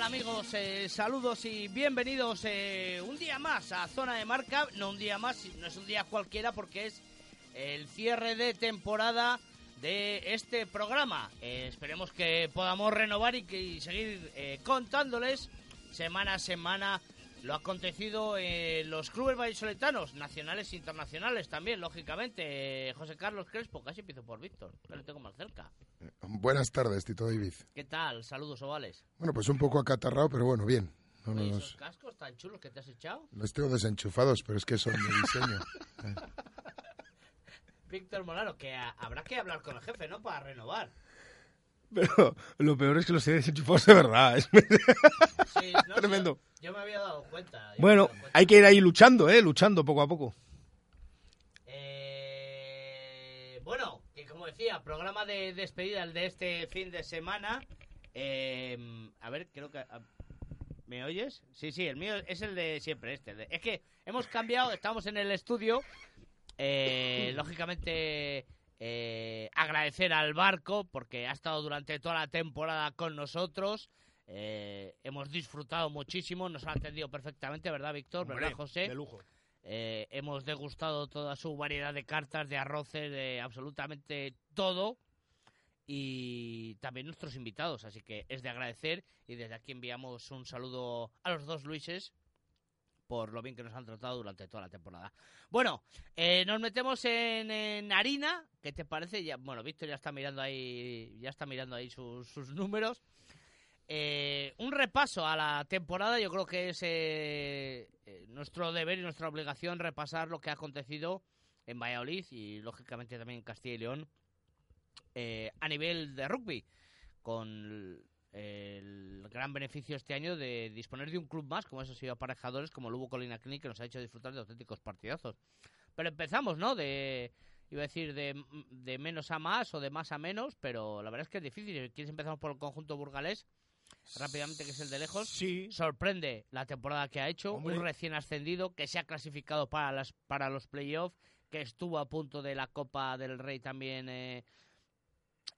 Amigos? Eh, saludos y bienvenidos eh, un día más a Zona de Marca. No un día más, no es un día cualquiera porque es el cierre de temporada de este programa. Eh, esperemos que podamos renovar y, que, seguir contándoles semana a semana lo acontecido en los clubes vallisoletanos, nacionales e internacionales también, lógicamente. José Carlos Crespo, casi empiezo por Víctor, que lo tengo más cerca. Buenas tardes, Tito David. ¿Qué tal? Saludos ovales. Bueno, pues un poco acatarrado, pero bueno, bien. No ¿Esos cascos tan chulos que te has echado? Los tengo desenchufados, pero es que son de diseño. Víctor Molano, que habrá que hablar con el jefe, ¿no? Para renovar. Pero lo peor es que los he desenchufados de verdad. Es sí, tremendo. Yo, me había dado cuenta. Bueno, hay que ir ahí luchando, ¿eh? Luchando poco a poco. Eh, bueno, y como decía, programa de despedida el de este fin de semana. Eh, a ver, creo que... ¿Me oyes? Sí, sí, el mío es el de siempre, este. Es que hemos cambiado, estamos en el estudio. Eh, lógicamente eh, agradecer al barco porque ha estado durante toda la temporada con nosotros. Eh, hemos disfrutado muchísimo, nos ha atendido perfectamente, ¿verdad, Víctor? ¿Verdad, José? De lujo. Eh, hemos degustado toda su variedad de cartas, de arroces, de absolutamente todo. Y también nuestros invitados, así que es de agradecer. Y desde aquí enviamos un saludo a los dos Luises por lo bien que nos han tratado durante toda la temporada. Bueno, eh, nos metemos en, harina. ¿Qué te parece? Bueno, Víctor ya está mirando ahí, ya está mirando ahí sus, números. Eh, un repaso a la temporada, yo creo que es eh, nuestro deber y nuestra obligación repasar lo que ha acontecido en Valladolid y lógicamente también en Castilla y León a nivel de rugby, con el gran beneficio este año de disponer de un club más, como esos sido aparejadores, como Lugo Colina Clinic, que nos ha hecho disfrutar de auténticos partidazos. Pero empezamos, ¿no? De, iba a decir, de, de menos a más o de más a menos, pero la verdad es que es difícil. ¿Quieres empezamos por el conjunto burgalés? Rápidamente, que es el de lejos. Sí. Sorprende la temporada que ha hecho. Un recién ascendido que se ha clasificado para, las, para los playoffs, que estuvo a punto de la Copa del Rey también eh,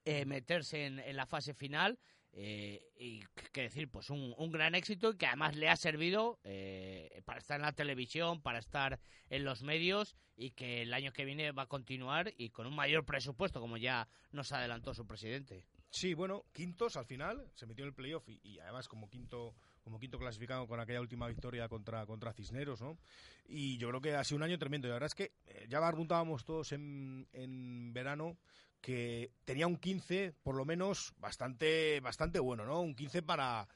eh, meterse en, en la fase final eh, y qué decir, pues un, gran éxito y que además le ha servido eh, para estar en la televisión, para estar en los medios y que el año que viene va a continuar y con un mayor presupuesto, como ya nos adelantó su presidente. Sí, bueno, quintos al final, se metió en el playoff y, además como quinto como quinto clasificado con aquella última victoria contra, contra Cisneros, ¿no? Y yo creo que ha sido un año tremendo. Y la verdad es que eh, ya apuntábamos todos en, en verano que tenía un 15, por lo menos, bastante, bastante bueno, ¿no? Un 15 para,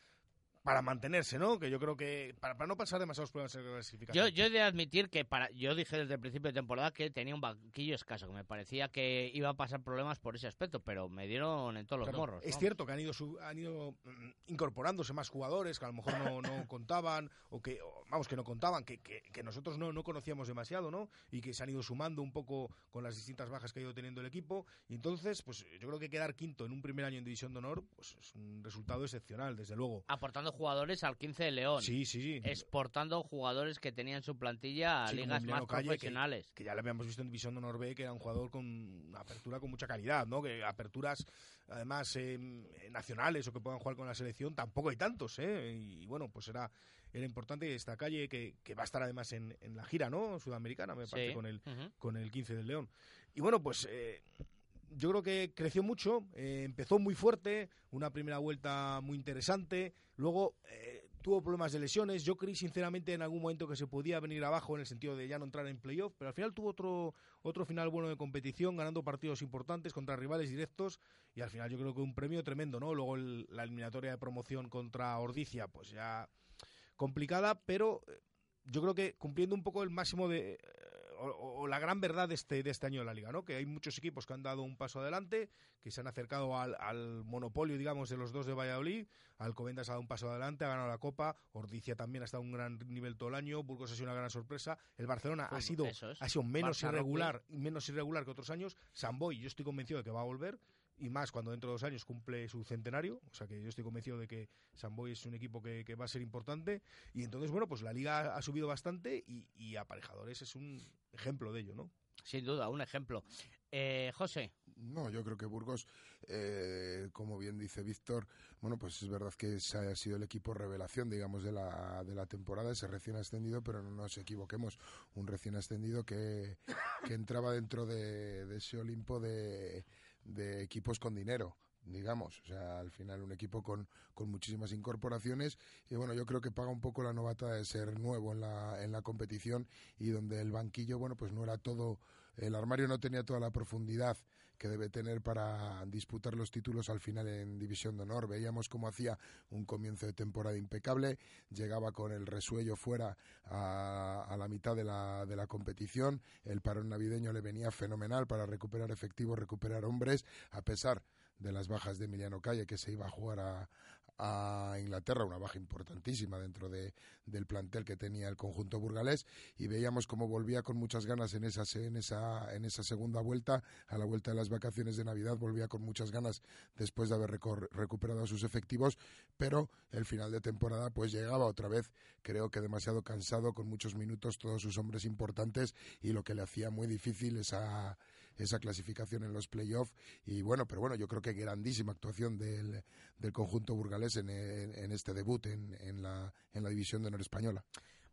para mantenerse, ¿no? Que yo creo que para, para no pasar demasiados problemas en la clasificación. Yo, yo he de admitir que para yo dije desde el principio de temporada que tenía un banquillo escaso, que me parecía que iba a pasar problemas por ese aspecto, pero me dieron en todos los morros. Es cierto que han ido han ido mm, incorporándose más jugadores que a lo mejor no, no contaban o que vamos que no contaban, que, que, que, nosotros no, no conocíamos demasiado, ¿no? Y que se han ido sumando un poco con las distintas bajas que ha ido teniendo el equipo y entonces, pues yo creo que quedar quinto en un primer año en División de Honor, pues es un resultado excepcional, desde luego. Aportando jugadores al 15 de León. Sí, sí, sí. Exportando jugadores que tenían su plantilla a ligas más profesionales. Que, ya lo habíamos visto en División de Honor B, que era un jugador con una apertura con mucha calidad, ¿no? Que aperturas, además, em, nacionales o que puedan jugar con la selección, tampoco hay tantos, ¿eh? Y, bueno, pues era era importante esta calle que, que, va a estar además en, la gira no sudamericana me parece con el con el 15 del León y bueno pues eh, yo creo que creció mucho, eh, empezó muy fuerte, una primera vuelta muy interesante, luego eh, tuvo problemas de lesiones, yo creí sinceramente en algún momento que se podía venir abajo en el sentido de ya no entrar en playoff, pero al final tuvo otro, otro final bueno de competición, ganando partidos importantes contra rivales directos y al final yo creo que un premio tremendo, ¿no? Luego el- la eliminatoria de promoción contra Ordicia, pues ya complicada, pero eh, yo creo que cumpliendo un poco el máximo de eh, o, o la gran verdad de este, de este año de la liga, ¿no? Que hay muchos equipos que han dado un paso adelante, que se han acercado al, al monopolio, digamos, de los dos de Valladolid. Alcobendas ha dado un paso adelante, ha ganado la Copa. Ordicia también ha estado a un gran nivel todo el año. Burgos ha sido una gran sorpresa. El Barcelona Fue- ha sido, es. ha sido menos Barça irregular, menos irregular que otros años. Samboy, yo estoy convencido de que va a volver. Y más cuando dentro de dos años cumple su centenario. O sea que yo estoy convencido de que Samboy es un equipo que, que va a ser importante. Y entonces, bueno, pues la liga ha subido bastante y, y aparejadores es un ejemplo de ello, ¿no? Sin duda, un ejemplo. Eh, José, No, yo creo que Burgos, eh, como bien dice Víctor, bueno, pues es verdad que ese ha sido el equipo revelación, digamos, de la, de la temporada, ese recién ascendido, pero no nos equivoquemos, un recién ascendido que, que entraba dentro de, de ese Olimpo de, de equipos con dinero digamos, o sea, al final un equipo con, con muchísimas incorporaciones y bueno, yo creo que paga un poco la novata de ser nuevo en la, en la competición y donde el banquillo, bueno, pues no era todo, el armario no tenía toda la profundidad que debe tener para disputar los títulos al final en División de Honor. Veíamos cómo hacía un comienzo de temporada impecable, llegaba con el resuello fuera a, a la mitad de la, de la competición, el parón navideño le venía fenomenal para recuperar efectivos, recuperar hombres, a pesar de las bajas de Emiliano Calle, que se iba a jugar a, a Inglaterra, una baja importantísima dentro de, del plantel que tenía el conjunto burgalés, y veíamos cómo volvía con muchas ganas en esa, en, esa, en esa segunda vuelta, a la vuelta de las vacaciones de Navidad, volvía con muchas ganas después de haber recuperado sus efectivos, pero el final de temporada pues llegaba otra vez, creo que demasiado cansado, con muchos minutos, todos sus hombres importantes, y lo que le hacía muy difícil esa, esa clasificación en los playoffs, y bueno, pero bueno, yo creo que grandísima actuación del, del conjunto burgalés en, en- este debut en, en la, en la división de honor española.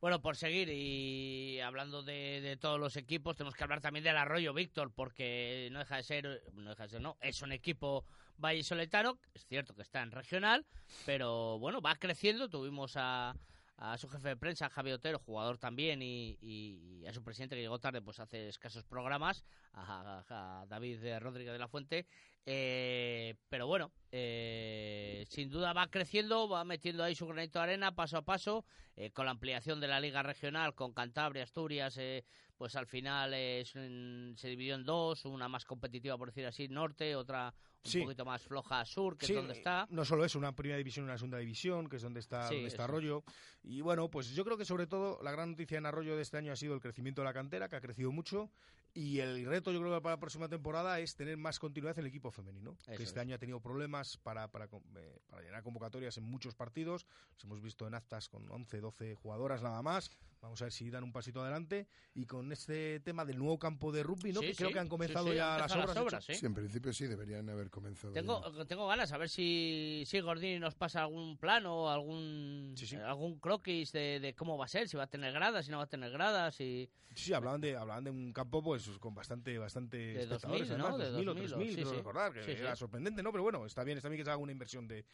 Bueno, por seguir y hablando de, de todos los equipos, tenemos que hablar también del Arroyo Víctor, porque no deja de ser, no deja de ser, no, es un equipo vallisoletano, es cierto que está en regional, pero bueno, va creciendo, tuvimos a, a su jefe de prensa, Javi Otero, jugador también, y, a su presidente que llegó tarde, pues hace escasos programas, a, David Rodríguez de la Fuente, eh, pero bueno, eh, sin duda va creciendo, va metiendo ahí su granito de arena paso a paso, eh, con la ampliación de la liga regional, con Cantabria, Asturias, eh, pues al final es se dividió en dos, una más competitiva por decir así, norte, otra un Sí. poquito más floja sur, que Sí, es donde está. No solo eso, una primera división y una segunda división, que es donde está, Sí, donde está. Arroyo. Y bueno, pues yo creo que sobre todo la gran noticia en Arroyo de este año ha sido el crecimiento de la cantera, que ha crecido mucho. Y el reto, yo creo que para la próxima temporada es tener más continuidad en el equipo femenino. Eso que este es. año ha tenido problemas para, para, eh, para llenar convocatorias en muchos partidos. Los hemos visto en actas con 11, 12 jugadoras nada más. Vamos a ver si dan un pasito adelante. Y con este tema del nuevo campo de rugby, ¿no? Sí, que creo sí, que han comenzado sí, ya han las obras. las obras, sí. En principio sí, deberían haber comenzado. ya. Tengo, tengo ganas a ver si, si Gordini nos pasa algún plano, algún Sí, sí. algún croquis de, de cómo va a ser, si va a tener gradas, si no va a tener gradas, y Sí, hablaban de, hablaban de un campo pues con bastante bastante De espectadores, 2000, ¿no? además, De 2000 o 2000, 3000, sí, creo sí. recordar, que Sí, sí. era sorprendente, ¿no? Pero bueno, está bien, está bien que se haga una inversión de,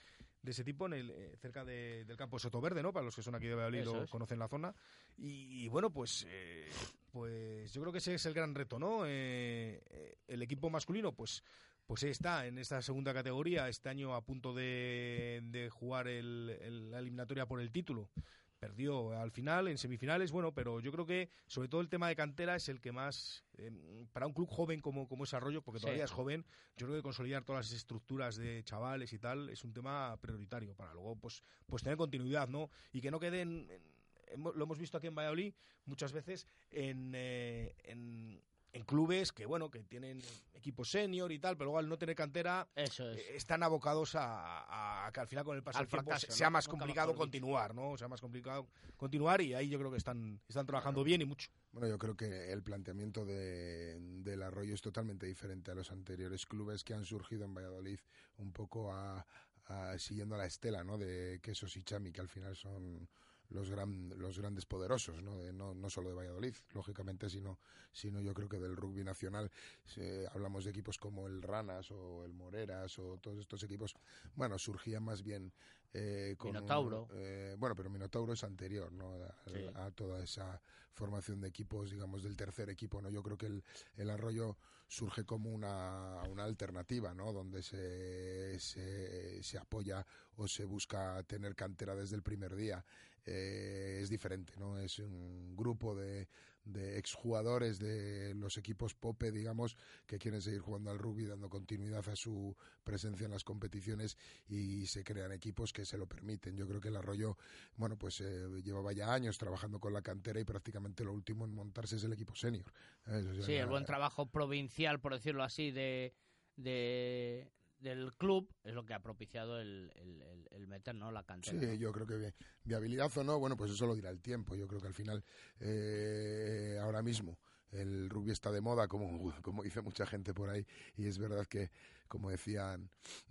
de ese tipo en el, eh, cerca de- del campo Sotoverde, ¿no? Para los que son aquí de Valladolid lo es. conocen la zona. Y, y bueno, pues eh, pues yo creo que ese es el gran reto, ¿no? Eh, eh, el equipo masculino, pues pues está en esta segunda categoría, este año a punto de, de jugar el- el- la eliminatoria por el título. Perdió al final, en semifinales, bueno, pero yo creo que sobre todo el tema de cantera es el que más, eh, para un club joven como, como es Arroyo, porque Sí. todavía es joven, yo creo que consolidar todas las estructuras de chavales y tal es un tema prioritario para luego pues, pues tener continuidad, ¿no? Y que no queden, lo hemos visto aquí en Valladolid muchas veces en, eh, en, en clubes que, bueno, que tienen equipos senior y tal, pero luego al no tener cantera eso es. eh, están abocados a, a que al final con el paso Al del tiempo fracaso, se- sea ¿no? más Nunca complicado continuar, ¿no? Sea más complicado continuar y ahí yo creo que están, están trabajando bien y mucho. Bueno, yo creo que el planteamiento de, del Arroyo es totalmente diferente a los anteriores clubes que han surgido en Valladolid, un poco a, a- siguiendo la estela ¿no? de Quesos y Chami, que al final son los, gran, los grandes poderosos, ¿no? no, no solo de Valladolid, lógicamente, sino, sino yo creo que del rugby nacional. hablamos de equipos como el Ranas o el Moreras o todos estos equipos, bueno, surgían más bien eh, con Minotauro. Eh, bueno, pero Minotauro es anterior, ¿no? A, toda esa formación de equipos, digamos, del tercer equipo, ¿no? Yo creo que el, el Arroyo surge como una, una alternativa, ¿no? Donde se, se, se apoya o se busca tener cantera desde el primer día. Eh, es diferente, ¿no? Es un grupo de, de exjugadores de los equipos Pope, digamos, que quieren seguir jugando al rugby, dando continuidad a su presencia en las competiciones y se crean equipos que se lo permiten. Yo creo que el Arroyo, bueno, pues eh, llevaba ya años trabajando con la cantera y prácticamente lo último en montarse es el equipo senior. sí, el buen trabajo provincial, por decirlo así, de, de, del club es lo que ha propiciado el, el, meter ¿no? la cantera. Sí, yo creo que viabilidad o no, bueno, pues eso lo dirá el tiempo. Yo creo que al final, eh, ahora mismo, el rugby está de moda, como, como dice mucha gente por ahí, y es verdad que, como decían,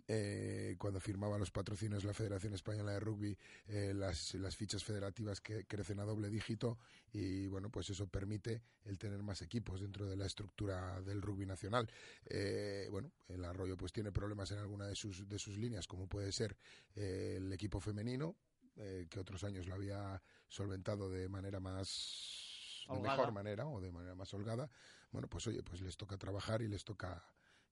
eh, cuando firmaba los patrocinios la Federación Española de Rugby, eh, las, las, fichas federativas que crecen a doble dígito, y bueno, pues eso permite el tener más equipos dentro de la estructura del rugby nacional. Eh, bueno, el Arroyo pues tiene problemas en alguna de sus, de sus líneas, como puede ser el equipo femenino, que otros años lo había solventado de manera más de mejor manera o de manera más holgada, bueno, pues oye, pues les toca trabajar y les toca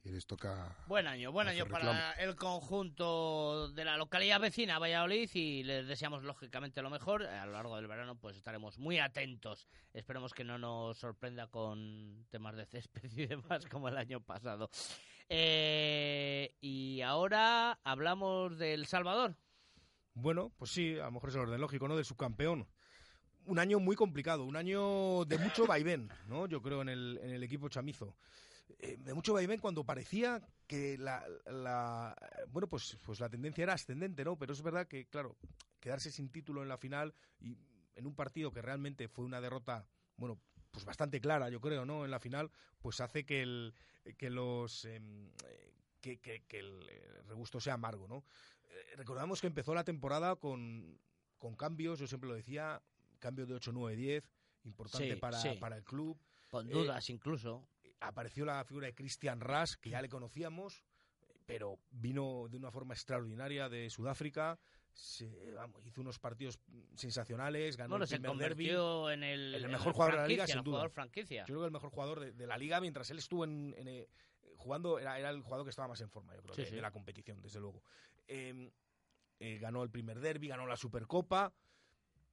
y les toca buen año buen año para el conjunto de la localidad vecina Valladolid y les deseamos lógicamente lo mejor. A lo largo del verano pues estaremos muy atentos. Esperemos que no nos sorprenda con temas de césped y demás como el año pasado. Eh, y ahora hablamos del Salvador. Bueno pues sí a lo mejor es el orden lógico no del subcampeón un año muy complicado, un año de mucho vaivén, ¿no? Yo creo en el, en el equipo chamizo. Eh, de mucho vaivén cuando parecía que la, bueno pues pues la tendencia era ascendente no pero es verdad que claro quedarse sin título en la final y en un partido que realmente fue una derrota bueno pues bastante clara yo creo no en la final pues hace que el que los em, que, el regusto sea amargo no eh, recordamos que empezó la temporada con con cambios yo siempre lo decía cambio de 8, 9, 10, importante para, para el club. Con dudas eh, incluso. Apareció la figura de Christian Ras, que ya le conocíamos, pero vino de una forma extraordinaria de Sudáfrica. Se, vamos, hizo unos partidos sensacionales, ganó el primer se convirtió en el, mejor jugador de la liga, sin duda. Franquicia. Yo creo que el mejor jugador de, la liga, mientras él estuvo en, eh, jugando, era, era, el jugador que estaba más en forma, yo creo, de, la competición, desde luego. Em, eh, ganó el primer derby, ganó la Supercopa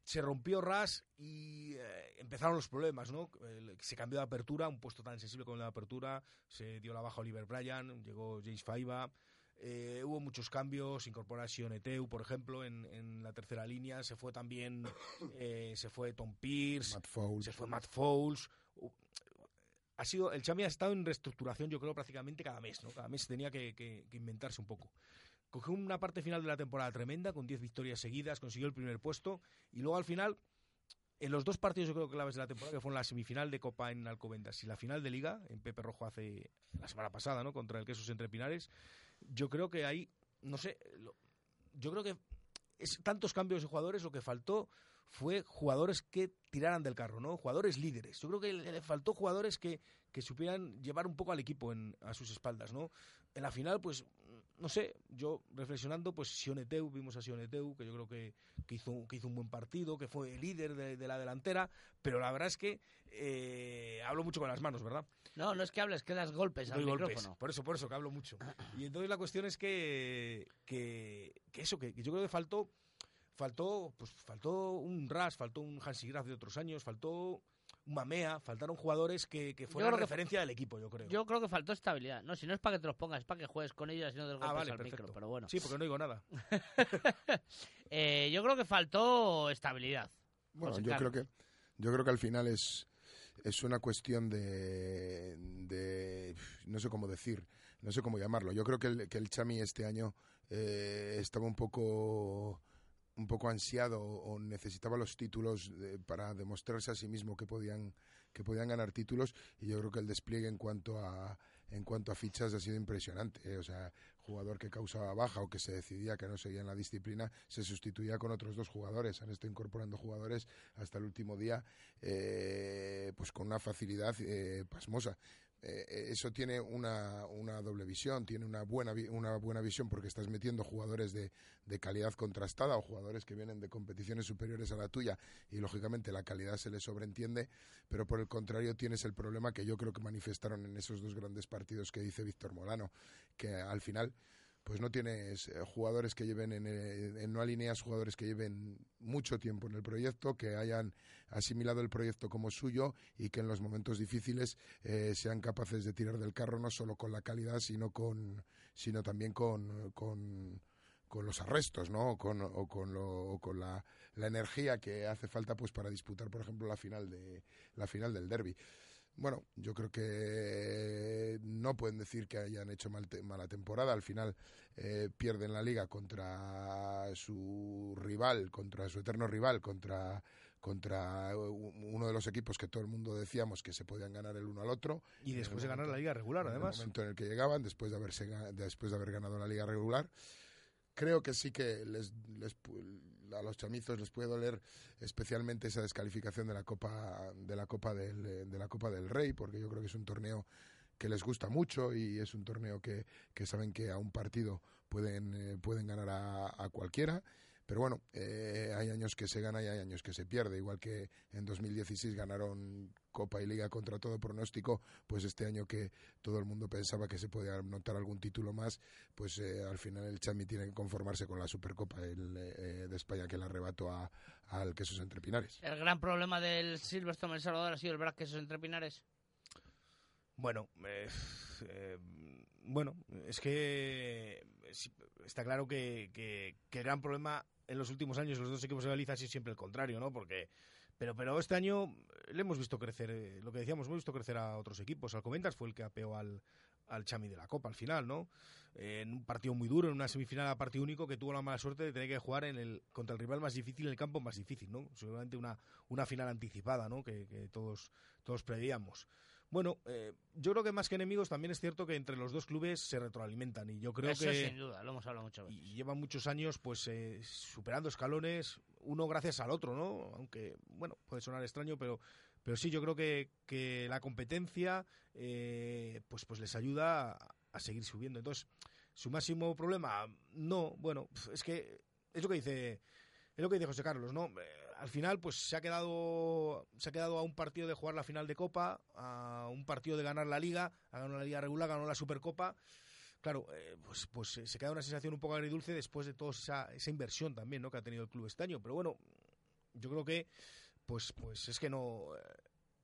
se rompió RAS y eh, empezaron los problemas, ¿no? se cambió de apertura, un puesto tan sensible como el de apertura, se dio la baja Oliver Bryan, llegó James Faiba, eh, hubo muchos cambios, incorporación Eteu, por ejemplo, en, la tercera línea, se fue también, eh, se fue Tom Pierce, se fue Matt Fowles. Ha sido, el Chami ha estado en reestructuración, yo creo, prácticamente cada mes, ¿no? Cada mes tenía que inventarse un poco cogió una parte final de la temporada tremenda, con 10 victorias seguidas, consiguió el primer puesto, y luego al final, en los dos partidos yo creo claves de la temporada, que fueron la semifinal de Copa en Alcobendas y la final de Liga, en Pepe Rojo hace la semana pasada, ¿no? Contra el Quesos Entre Pinares, yo creo que ahí, no sé, yo creo que es tantos cambios de jugadores, lo que faltó fue jugadores que tiraran del carro, ¿no? Jugadores líderes. Yo creo que le, faltó jugadores que, que supieran llevar un poco al equipo en, a sus espaldas, ¿no? En la final, pues no sé, yo reflexionando, pues Sioneteu, vimos a Sioneteu, que yo creo que, que, hizo, que hizo un buen partido, que fue el líder de, la delantera, pero la verdad es que eh, hablo mucho con las manos, ¿verdad? No, no es que hables, que das golpes al micrófono. Por eso, por eso, que hablo mucho. Y entonces la cuestión es que, que, eso, que, yo creo que faltó, faltó, pues faltó un Ras, faltó un Hansi Graf de otros años, faltó Mamea, faltaron jugadores que, que fueran referencia del equipo, yo creo. Yo creo que faltó estabilidad. No, si no es para que te los pongas, es para que juegues con ellos y no te ah, vale, al micro, pero bueno. Sí, porque no digo nada. Eh, yo creo que faltó estabilidad. Bueno, yo creo que yo creo que al final es es una cuestión de, de no sé cómo decir, no sé cómo llamarlo. Yo creo que el, que el Chami este año eh, estaba un poco un poco ansiado o necesitaba los títulos para demostrarse a sí mismo que podían que podían ganar títulos y yo creo que el despliegue en cuanto a en cuanto a fichas ha sido impresionante ¿eh? o sea jugador que causaba baja o que se decidía que no seguía en la disciplina, se sustituía con otros dos jugadores. Han estado incorporando jugadores hasta el último día, eh, pues con una facilidad eh, pasmosa. Eh, eso tiene una, una, doble visión, tiene una buena, una buena visión porque estás metiendo jugadores de, de, calidad contrastada o jugadores que vienen de competiciones superiores a la tuya y lógicamente la calidad se les sobreentiende, pero por el contrario tienes el problema que yo creo que manifestaron en esos dos grandes partidos que dice Víctor Molano, que al final pues no tienes eh, jugadores que lleven en, en, no alineas jugadores que lleven mucho tiempo en el proyecto, que hayan asimilado el proyecto como suyo y que en los momentos difíciles eh, sean capaces de tirar del carro no solo con la calidad, sino con sino también con, con, con los arrestos, ¿no? O con, o con, lo, con la, la, energía que hace falta pues para disputar, por ejemplo, la final de la final del derby. Bueno, yo creo que no pueden decir que hayan hecho mal te mala temporada. Al final eh, pierden la liga contra su rival, contra su eterno rival, contra contra uno de los equipos que todo el mundo decíamos que se podían ganar el uno al otro. Y después de ganar la liga regular, además. En el momento en el que llegaban, después de, haberse, después de haber ganado la liga regular. Creo que sí que les, les a los chamizos les puede doler especialmente esa descalificación de la Copa de la Copa del, de la Copa del Rey, porque yo creo que es un torneo que les gusta mucho y es un torneo que, que saben que a un partido pueden, eh, pueden ganar a, a cualquiera pero bueno, eh, hay años que se gana y hay años que se pierde. Igual que en 2016 ganaron Copa y Liga contra todo pronóstico, pues este año que todo el mundo pensaba que se podía anotar algún título más, pues eh, al final el Chami tiene que conformarse con la Supercopa el, eh, de España que le arrebató a, al Quesos Entre Pinares. ¿El gran problema del Silverstone El Salvador ha sido el Brac Quesos Entre Pinares? Bueno, eh, eh, bueno, es que está claro que, que, que, el gran problema en los últimos años los dos equipos de Galicia ha sido siempre el contrario, ¿no? Porque pero, pero este año le hemos visto crecer, eh, lo que decíamos, hemos visto crecer a otros equipos. Alcomendas fue el que apeó al, al Chami de la Copa al final, ¿no? Eh, en un partido muy duro, en una semifinal a partido único que tuvo la mala suerte de tener que jugar en el, contra el rival más difícil, en el campo más difícil, ¿no? Seguramente una, una final anticipada, ¿no? Que, que todos, todos prevíamos. Bueno, eh, yo creo que más que enemigos también es cierto que entre los dos clubes se retroalimentan y yo creo Eso que sin duda, lo hemos hablado muchas veces. Y llevan muchos años pues eh, superando escalones, uno gracias al otro, ¿no? Aunque bueno, puede sonar extraño, pero pero sí yo creo que, que la competencia eh, pues pues les ayuda a, a seguir subiendo. Entonces, su máximo problema no, bueno, es que es lo que dice es lo que dice José Carlos, ¿no? Al final pues se ha quedado se ha quedado a un partido de jugar la final de Copa, a un partido de ganar la Liga, ha ganado la Liga regular, ganó la Supercopa. Claro, eh, pues, pues se queda una sensación un poco agridulce después de toda esa, esa inversión también ¿no? que ha tenido el club este año. Pero bueno, yo creo que pues, pues es que no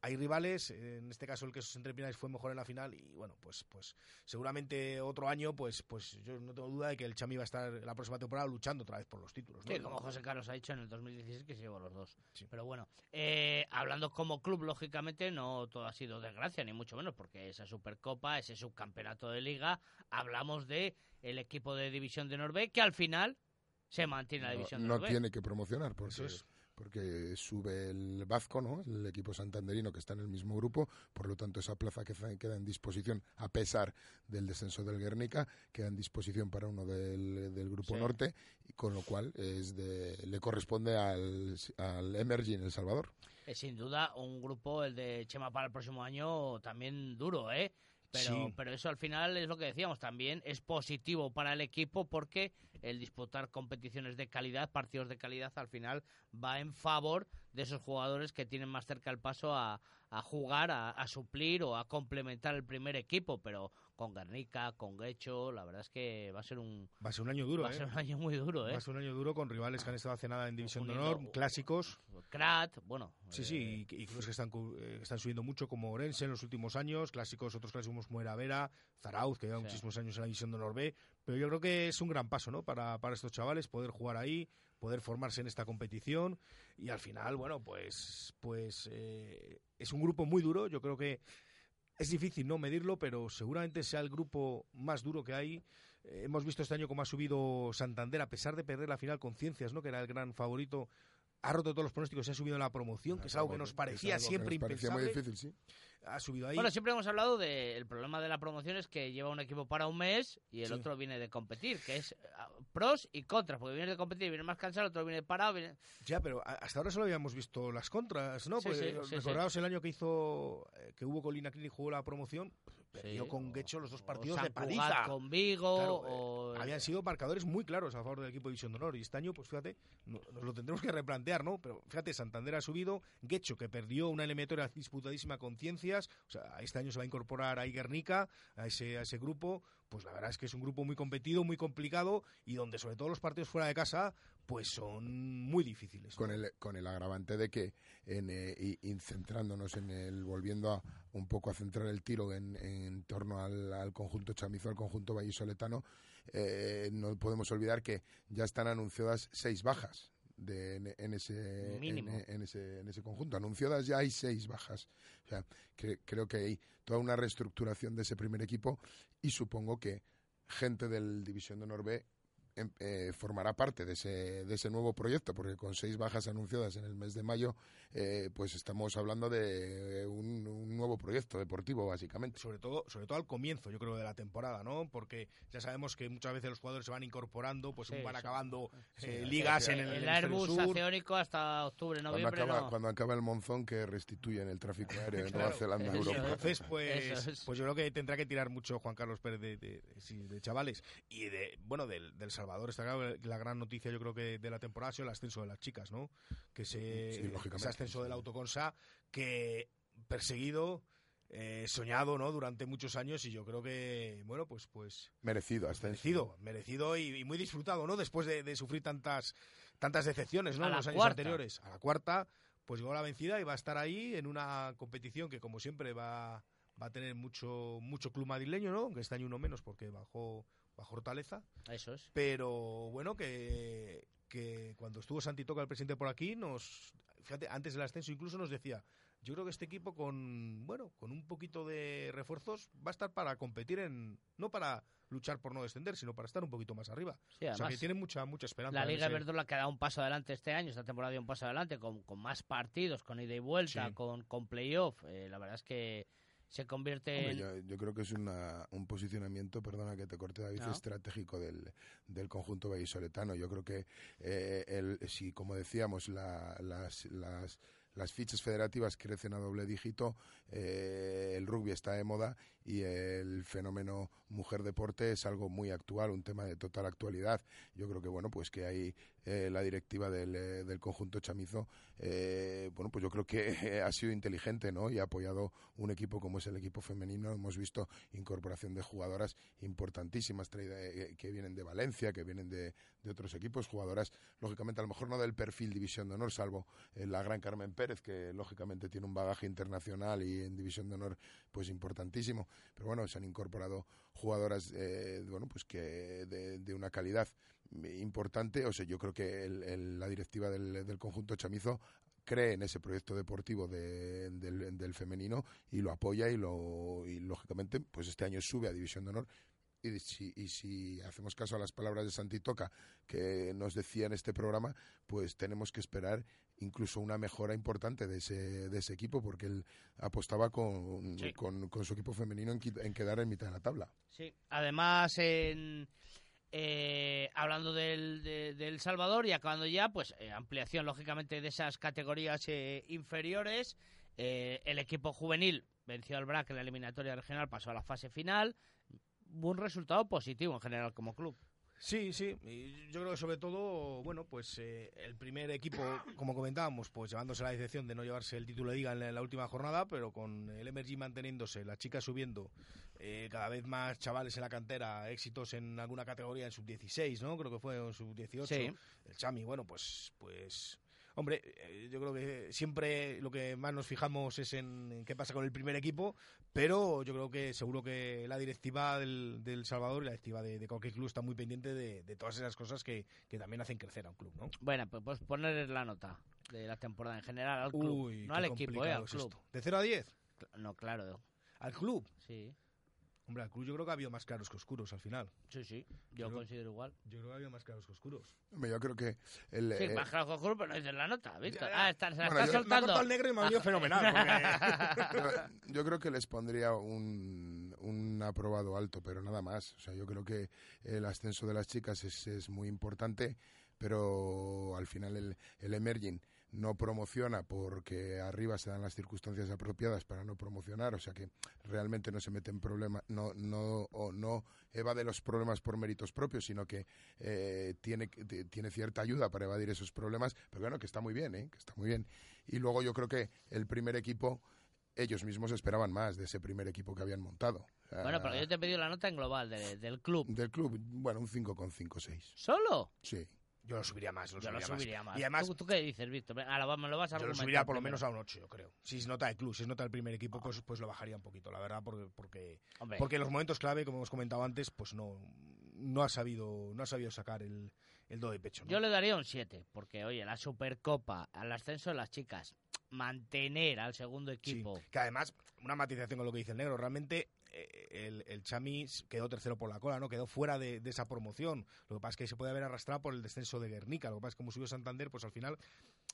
hay rivales, en este caso el que sus entrepinares fue mejor en la final y bueno, pues pues seguramente otro año pues pues yo no tengo duda de que el Chami va a estar la próxima temporada luchando otra vez por los títulos. ¿no? Sí, como José Carlos ha dicho en el 2016 que se llevó los dos. Sí. Pero bueno, eh, hablando como club, lógicamente no todo ha sido desgracia, ni mucho menos, porque esa Supercopa, ese subcampeonato de liga, hablamos de el equipo de División de Norbe que al final se mantiene la División no, de no Norbe. tiene que promocionar, porque Eso es porque sube el Vasco, ¿no? el equipo santanderino que está en el mismo grupo, por lo tanto esa plaza que queda en disposición, a pesar del descenso del Guernica, queda en disposición para uno del, del grupo sí. norte, y con lo cual es de, le corresponde al, al Emergy en El Salvador. Es sin duda un grupo, el de Chema para el próximo año, también duro, ¿eh? Pero, sí. pero eso al final es lo que decíamos, también es positivo para el equipo porque el disputar competiciones de calidad, partidos de calidad, al final va en favor de esos jugadores que tienen más cerca el paso a, a jugar, a, a, suplir o a complementar el primer equipo, pero con Guernica, con Guecho, la verdad es que va a ser un va a ser un año duro, va a ¿eh? ser un año muy duro, ¿eh? Va a ser un año duro con rivales que han estado hace nada en división de honor, clásicos, Krat, bueno, sí, sí, y, y clubes que están eh, están subiendo mucho como Orense en los últimos años, clásicos, otros clásicos como Eravera, Zarauz, que lleva sí. muchísimos años en la división de honor B, pero yo creo que es un gran paso, ¿no? Para para estos chavales poder jugar ahí, poder formarse en esta competición y al final, bueno, pues pues eh, es un grupo muy duro, yo creo que es difícil no medirlo, pero seguramente sea el grupo más duro que hay. Eh, hemos visto este año cómo ha subido Santander, a pesar de perder la final con Ciencias, ¿no? que era el gran favorito. ha roto todos los pronósticos, se ha subido en la promoción, que es algo que nos parecía siempre nos parecía impensable. muy difícil, sí. Ha subido ahí. Bueno, siempre hemos hablado del problema de la promoción es que lleva un equipo para un mes y el Sí. otro viene de competir, que es pros y contras, porque viene de competir, viene más cansado, otro viene parado. viene- Ya, pero hasta ahora solo habíamos visto las contras, ¿no? Sí, Pues, sí, eh, sí, recordaos el año que hizo, eh, que hubo Colina Clinic y jugó la promoción, perdió Sí, con o- Guecho los dos o partidos San de paliza. con Vigo, Claro, eh, o... Habían sido marcadores muy claros a favor del equipo de División de Honor. Y este año, pues fíjate, no- nos lo tendremos que replantear, ¿no? Pero fíjate, Santander ha subido, Guecho, que perdió una eliminatoria disputadísima con Ciencias. O sea, este año se va a incorporar ahí Guernica, a ese, a ese grupo. Pues la verdad es que es un grupo muy competido, muy complicado y donde sobre todo los partidos fuera de casa, pues son muy difíciles. ¿no? Con el, con el agravante de que, en, eh, y, y centrándonos en el, volviendo a un poco a centrar el tiro en, en torno al, al conjunto chamizo, al conjunto vallisoletano, eh, no podemos olvidar que ya están anunciadas seis bajas. De, en, en ese, en, en ese en ese conjunto anunciadas ya hay seis bajas o sea que, creo que hay toda una reestructuración de ese primer equipo y supongo que gente del división de honor B em- eh, formará parte de ese, de ese nuevo proyecto, porque con seis bajas anunciadas en el mes de mayo, eh, pues estamos hablando de un, un nuevo proyecto deportivo, básicamente. sobre todo sobre todo al comienzo yo creo de la temporada no porque ya sabemos que muchas veces los jugadores se van incorporando pues Sí, van acabando Sí, eh, sí, ligas sí, en el, el hemisferio Airbus sur. acciónico hasta octubre, Cuando noviembre acaba, no. cuando acaba el monzón que restituyen el tráfico aéreo en Claro, Nueva Zelanda Europa. Entonces, pues, es. pues yo creo que tendrá que tirar mucho Juan Carlos Pérez de, de- de- sí, de chavales. Y de, bueno, del, del Salvador está claro la gran noticia, yo creo que de la temporada ha sido el ascenso de las chicas, ¿no? Que se, Sí, lógicamente, ascenso del autoconsa que perseguido, eh, soñado, ¿no? Durante muchos años y yo creo que, bueno, pues, pues Merecido, hasta merecido, merecido y, y muy disfrutado, ¿no? Después de, de sufrir tantas, tantas decepciones, ¿no? A En los años cuarta. anteriores. A la cuarta, pues llegó la vencida y va a estar ahí en una competición que, como siempre, va, va a tener mucho, mucho club madrileño, ¿no? Aunque este año uno menos porque bajó, bajó Hortaleza. Eso es. Pero bueno, que, que cuando estuvo Santi Toca, el presidente, por aquí, nos. Fíjate, antes del ascenso incluso nos decía. Yo creo que este equipo con bueno con un poquito de refuerzos va a estar para competir en no para luchar por no descender sino para estar un poquito más arriba. Sí, o sea que tiene mucha mucha esperanza. la Liga Iberdrola que ha dado un paso adelante este año, esta temporada dio un paso adelante con, con más partidos, con ida y vuelta, Sí. con, con playoff. Eh, la verdad es que se convierte Hombre, en... yo, yo creo que es una- un posicionamiento, perdona que te corte David, No. estratégico del, del conjunto vallisoletano. Yo creo que eh, el, si, como decíamos, la- las, las, las fichas federativas crecen a doble dígito, eh, el rugby está de moda y el fenómeno mujer deporte es algo muy actual, un tema de total actualidad. Yo creo que bueno, pues que ahí eh, la directiva del, eh, del conjunto chamizo, eh, bueno, pues yo creo que ha sido inteligente, ¿no? Y ha apoyado un equipo como es el equipo femenino. Hemos visto incorporación de jugadoras importantísimas que vienen de Valencia, que vienen de, de otros equipos, jugadoras, lógicamente, a lo mejor no del perfil División de Honor, salvo la gran Carmen Pérez, que lógicamente tiene un bagaje internacional y en División de Honor, pues importantísimo. Pero bueno, se han incorporado jugadoras, eh, bueno, pues que de, una calidad importante. O sea, yo creo que el- la directiva del, del conjunto chamizo cree en ese proyecto deportivo de- del, del femenino y lo apoya y lo y lógicamente pues este año sube a división de honor y si, y si hacemos caso a las palabras de Santi Toca que nos decía en este programa pues tenemos que esperar incluso una mejora importante de ese, de ese equipo porque él apostaba con, Sí. con, con su equipo femenino en, quedar en mitad de la tabla Sí, además, en, eh, hablando del, de, de El Salvador y acabando ya, pues eh, ampliación, lógicamente, de esas categorías eh, inferiores. Eh, el equipo juvenil venció al BRAC en la eliminatoria regional, pasó a la fase final. Un resultado positivo en general como club. Sí, sí. Y yo creo que sobre todo, bueno, pues eh, el primer equipo, como comentábamos, pues llevándose la decepción de no llevarse el título de liga en la, en la última jornada, pero con el Emergy manteniéndose, las chicas subiendo, eh, cada vez más chavales en la cantera, éxitos en alguna categoría en sub-16, ¿no? Creo que fue en sub-18. Sí. El Chami, bueno, pues, pues, hombre, eh, yo creo que siempre lo que más nos fijamos es en, en qué pasa con el primer equipo, pero yo creo que seguro que la directiva del, del Salvador y la directiva de, de cualquier club está muy pendiente de, de todas esas cosas que, que también hacen crecer a un club, ¿no? Bueno, pues, pues poner la nota de la temporada en general al club. Uy, no al equipo, eh, al club. ¿De 0 a 10? No, claro, Al club. sí. Hombre, al club yo creo que ha habido más claros que oscuros al final. Sí, sí, yo Creo- considero igual. Yo creo que ha habido más claros que oscuros. Hombre, yo creo que el, Sí, eh, más claro que oscuro, pero no dices la nota, ¿viste? Ah, está, se la Bueno, está yo- Me ha soltando. cortado el negro y me ha venido fenomenal. porque- yo, yo creo que les pondría un, un aprobado alto, pero nada más. O sea, yo creo que el ascenso de las chicas es, es muy importante, pero al final el, el emerging no promociona porque arriba se dan las circunstancias apropiadas para no promocionar, o sea que realmente no se mete en problemas, no, no, o no evade los problemas por méritos propios, sino que eh, tiene, tiene cierta ayuda para evadir esos problemas, pero bueno, que está muy bien, ¿eh? que está muy bien. Y luego yo creo que el primer equipo, ellos mismos esperaban más de ese primer equipo que habían montado. Bueno, pero yo te he pedido la nota en global de- del club. Del club, bueno, un 5,56. ¿Solo? Sí. Yo lo subiría más. Lo Yo lo subiría, subiría más. Y además, ¿Tú, tú qué dices, Víctor? Ahora me lo vas a yo lo subiría por lo menos a un 8, yo creo. Si es nota de club, si es nota del primer equipo, pues, pues lo bajaría un poquito, la verdad, porque, porque, Hombre, porque en los momentos clave, como hemos comentado antes, pues no, no ha sabido, no ha sabido sacar el, el do de pecho. ¿no? yo le daría un 7, porque, oye, la Supercopa, al ascenso de las chicas, mantener al segundo Sí, equipo. que además, una matización con lo que dice el negro, realmente el, el Chami quedó tercero por la cola, ¿no? Quedó fuera de, de esa promoción. Lo que pasa es que se puede haber arrastrado por el descenso de Guernica. Lo que pasa es que como subió Santander, pues al final,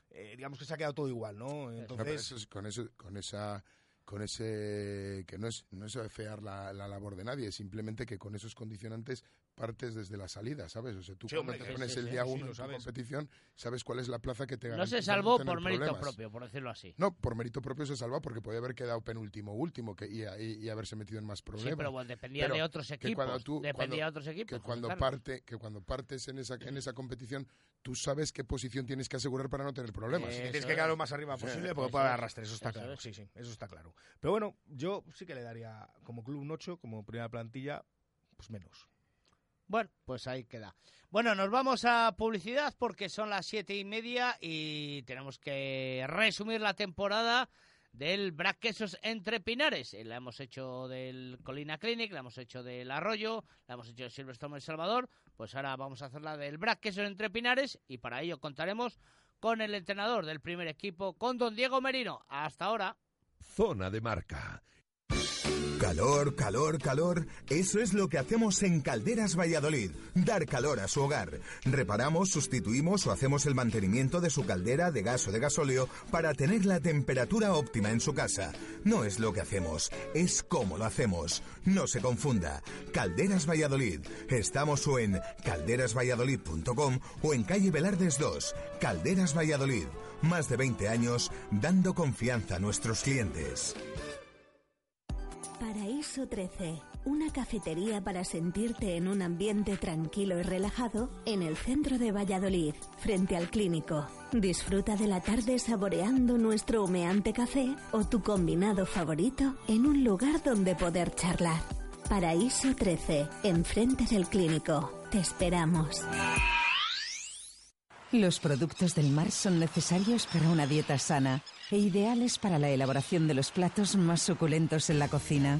eh, digamos que se ha quedado todo igual, ¿no? Entonces, eso es- con eso, con esa, con ese, que no es, no es fear la, la labor de nadie, simplemente que con esos condicionantes partes desde la salida, ¿sabes? O sea, tú Sí, cuando hombre, te sí, pones sí, el sí, día sí, uno en tu sabes. competición, sabes cuál es la plaza que te No se salvó por mérito problemas. propio, por decirlo así. No, por mérito propio se salva porque podía haber quedado penúltimo último que, y, y- y haberse metido en más problemas. Sí, pero bueno, dependía Pero de otros que equipos. cuando tú- dependía cuando- de otros equipos. que cuando parte que cuando partes en esa en esa competición tú sabes qué posición tienes que asegurar para no tener problemas Eh, tienes que quedar lo más arriba posible porque puede arrastre, eso está eso claro. es. Sí, sí, eso está claro. Pero bueno, yo sí que le daría como club un 8, como primera plantilla, pues menos. Bueno, pues ahí queda. Bueno, nos vamos a publicidad porque son las siete y media y tenemos que resumir la temporada del Braquesos entre Pinares. Eh, La hemos hecho del Colina Clinic, la hemos hecho del Arroyo, la hemos hecho de Silverstone El Salvador. Pues ahora vamos a hacer la del Braquesos entre Pinares y para ello contaremos con el entrenador del primer equipo, con don Diego Merino. Hasta ahora. Zona de marca. Calor, calor, calor. Eso es lo que hacemos en Calderas Valladolid. Dar calor a su hogar. Reparamos, sustituimos o hacemos el mantenimiento de su caldera de gas o de gasóleo para tener la temperatura óptima en su casa. No es lo que hacemos, es cómo lo hacemos. No se confunda. Calderas Valladolid. Estamos o en calderasvalladolid.com o en calle Velardes 2. Calderas Valladolid. Más de 20 años dando confianza a nuestros clientes. Paraíso 13, una cafetería para sentirte en un ambiente tranquilo y relajado en el centro de Valladolid, frente al clínico. Disfruta de la tarde saboreando nuestro humeante café o tu combinado favorito en un lugar donde poder charlar. Paraíso 13, enfrente del clínico. Te esperamos. Los productos del mar son necesarios para una dieta sana e ideales para la elaboración de los platos más suculentos en la cocina.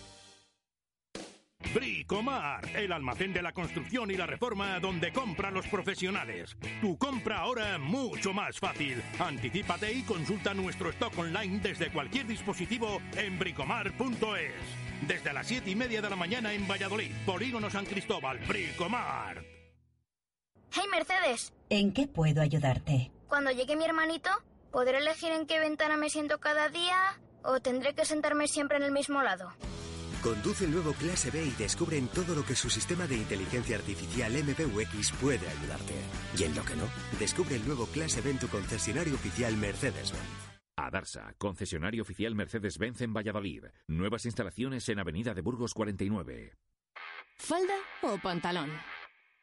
Bricomar, el almacén de la construcción y la reforma donde compran los profesionales. Tu compra ahora mucho más fácil. Anticípate y consulta nuestro stock online desde cualquier dispositivo en bricomar.es. Desde las 7 y media de la mañana en Valladolid, Polígono San Cristóbal, Bricomar. Hey Mercedes, ¿En qué puedo ayudarte? cuando llegue mi hermanito, ¿podré elegir en qué ventana me siento cada día o tendré que sentarme siempre en el mismo lado? Conduce el nuevo Clase B y descubre en todo lo que su sistema de inteligencia artificial MPUX puede ayudarte. Y en lo que no, descubre el nuevo Clase B en tu concesionario oficial Mercedes-Benz. Adarsa, concesionario oficial Mercedes-Benz en Valladolid. Nuevas instalaciones en Avenida de Burgos 49. ¿Falda o pantalón?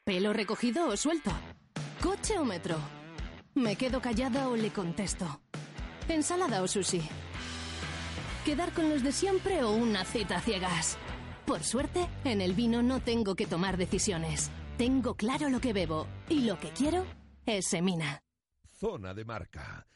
¿Pelo recogido o suelto? ¿Coche o metro? ¿Me quedo callada o le contesto? ¿Ensalada o sushi? ¿Quedar con los de siempre o una cita a ciegas? Por suerte, en el vino no tengo que tomar decisiones. Tengo claro lo que bebo y lo que quiero es Semina. Zona de marca.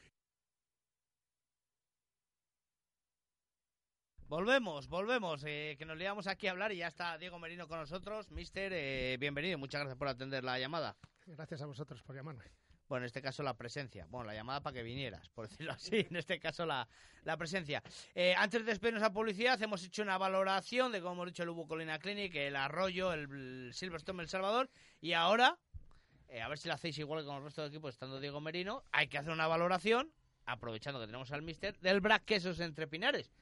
Volvemos, volvemos, eh, que nos liamos aquí a hablar y ya está Diego Merino con nosotros. Mister, eh, bienvenido, muchas gracias por atender la llamada. Gracias a vosotros por llamarme. Bueno, en este caso la presencia. Bueno, la llamada para que vinieras, por decirlo así. En este caso la, la presencia. Eh, antes de despedirnos a publicidad, hemos hecho una valoración de, como hemos dicho, el Ubu Colina Clinic, el Arroyo, el, Silverstone El Salvador. Y ahora, eh, a ver si lo hacéis igual que con el resto del equipo, estando Diego Merino, hay que hacer una valoración, aprovechando que tenemos al Mister, del Brack Quesos entre Pinares.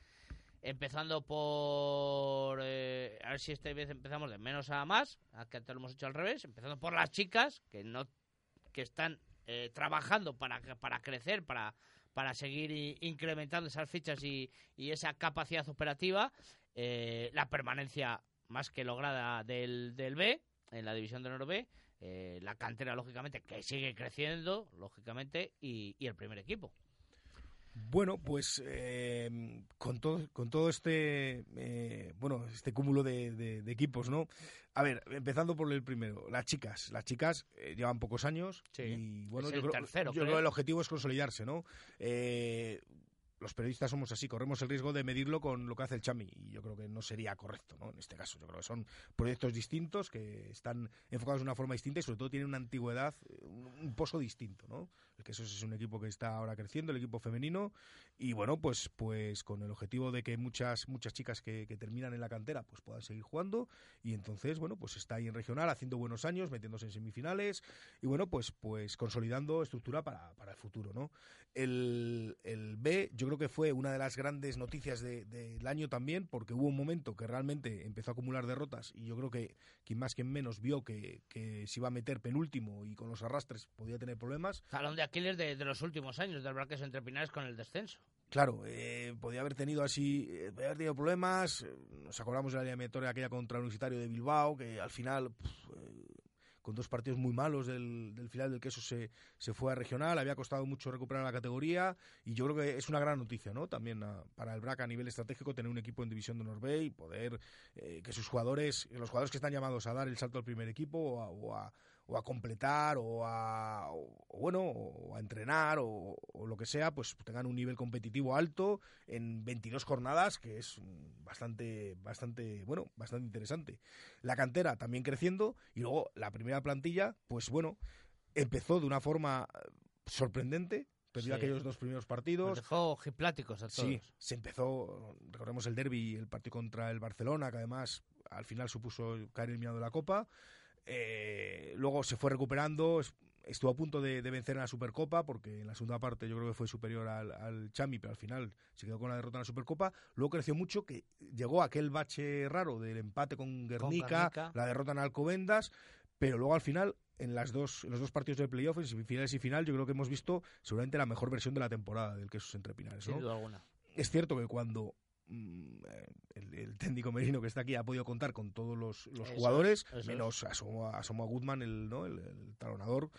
Empezando por. eh, a ver si esta vez empezamos de menos a más. Que antes lo hemos hecho al revés. Empezando por las chicas, que no que están eh, trabajando para, para crecer, para, para seguir incrementando esas fichas y, y esa capacidad operativa. Eh, la permanencia más que lograda del, del B, en la división de Honor B. eh, la cantera, lógicamente, que sigue creciendo, lógicamente, y, y el primer equipo. Bueno, pues eh, con todo con todo este eh, bueno este cúmulo de, de- de equipos, ¿no? A ver, empezando por el primero, las chicas. Las chicas eh, llevan pocos años y bueno, Es yo, el creo, tercero, yo creo. creo que el objetivo es consolidarse, ¿no? Los periodistas somos así, corremos el riesgo de medirlo con lo que hace el Chami y yo creo que no sería correcto, ¿no? En este caso, yo creo que son proyectos distintos que están enfocados de una forma distinta y sobre todo tienen una antigüedad, un, un pozo distinto, ¿no? El que eso es un equipo que está ahora creciendo, el equipo femenino y bueno, pues pues con el objetivo de que muchas muchas chicas que, que terminan en la cantera pues puedan seguir jugando y entonces bueno, pues está ahí en regional haciendo buenos años, metiéndose en semifinales y bueno, pues pues consolidando estructura para, para el futuro, ¿no? El, el B yo creo que fue una de las grandes noticias de- del año también porque hubo un momento que realmente empezó a acumular derrotas y yo creo que quien más quien menos vio que, que se iba a meter penúltimo y con los arrastres podía tener problemas Talón de Aquiles de, de los últimos años del Braques entre Pinares con el descenso. Claro, eh, podía haber tenido así, eh, podía haber tenido problemas. eh, Nos acordamos de la eliminatoria aquella contra el Universitario de Bilbao, que al final, eh, con dos partidos muy malos del, del final del queso, se, se fue a regional. Había costado mucho recuperar la categoría y yo creo que es una gran noticia, ¿no? También ah, para el BRAC a nivel estratégico tener un equipo en División de B y poder eh, que sus jugadores, los jugadores que están llamados a dar el salto al primer equipo o a, o a- o a completar o a o- bueno o a entrenar o, o lo que sea pues tengan un nivel competitivo alto en 22 jornadas que es bastante bastante bueno bastante interesante la cantera también creciendo y luego la primera plantilla pues bueno empezó de una forma eh, sorprendente perdió Sí. aquellos dos primeros Nos partidos dejó a todos. Sí, se empezó, recordemos el derby, el partido contra el Barcelona, que además al final supuso caer eliminado de la Copa. Eh, luego se fue recuperando, es- estuvo a punto de, de vencer en la Supercopa, porque en la segunda parte yo creo que fue superior al, al Chami, pero al final se quedó con la derrota en la Supercopa. Luego creció mucho, que llegó aquel bache raro del empate con Guernica, la derrota en Alcobendas, pero luego al final, en, las dos, en los dos partidos de playoff, en semifinales y final, yo creo que hemos visto seguramente la mejor versión de la temporada del Quesos entre Pinares. Sin ¿no? duda alguna. Es cierto que cuando el, el técnico merino que está aquí ha podido contar con todos los, los Eso jugadores, eso menos asomó, a- asomó a Goodman, el, ¿no? el, el talonador,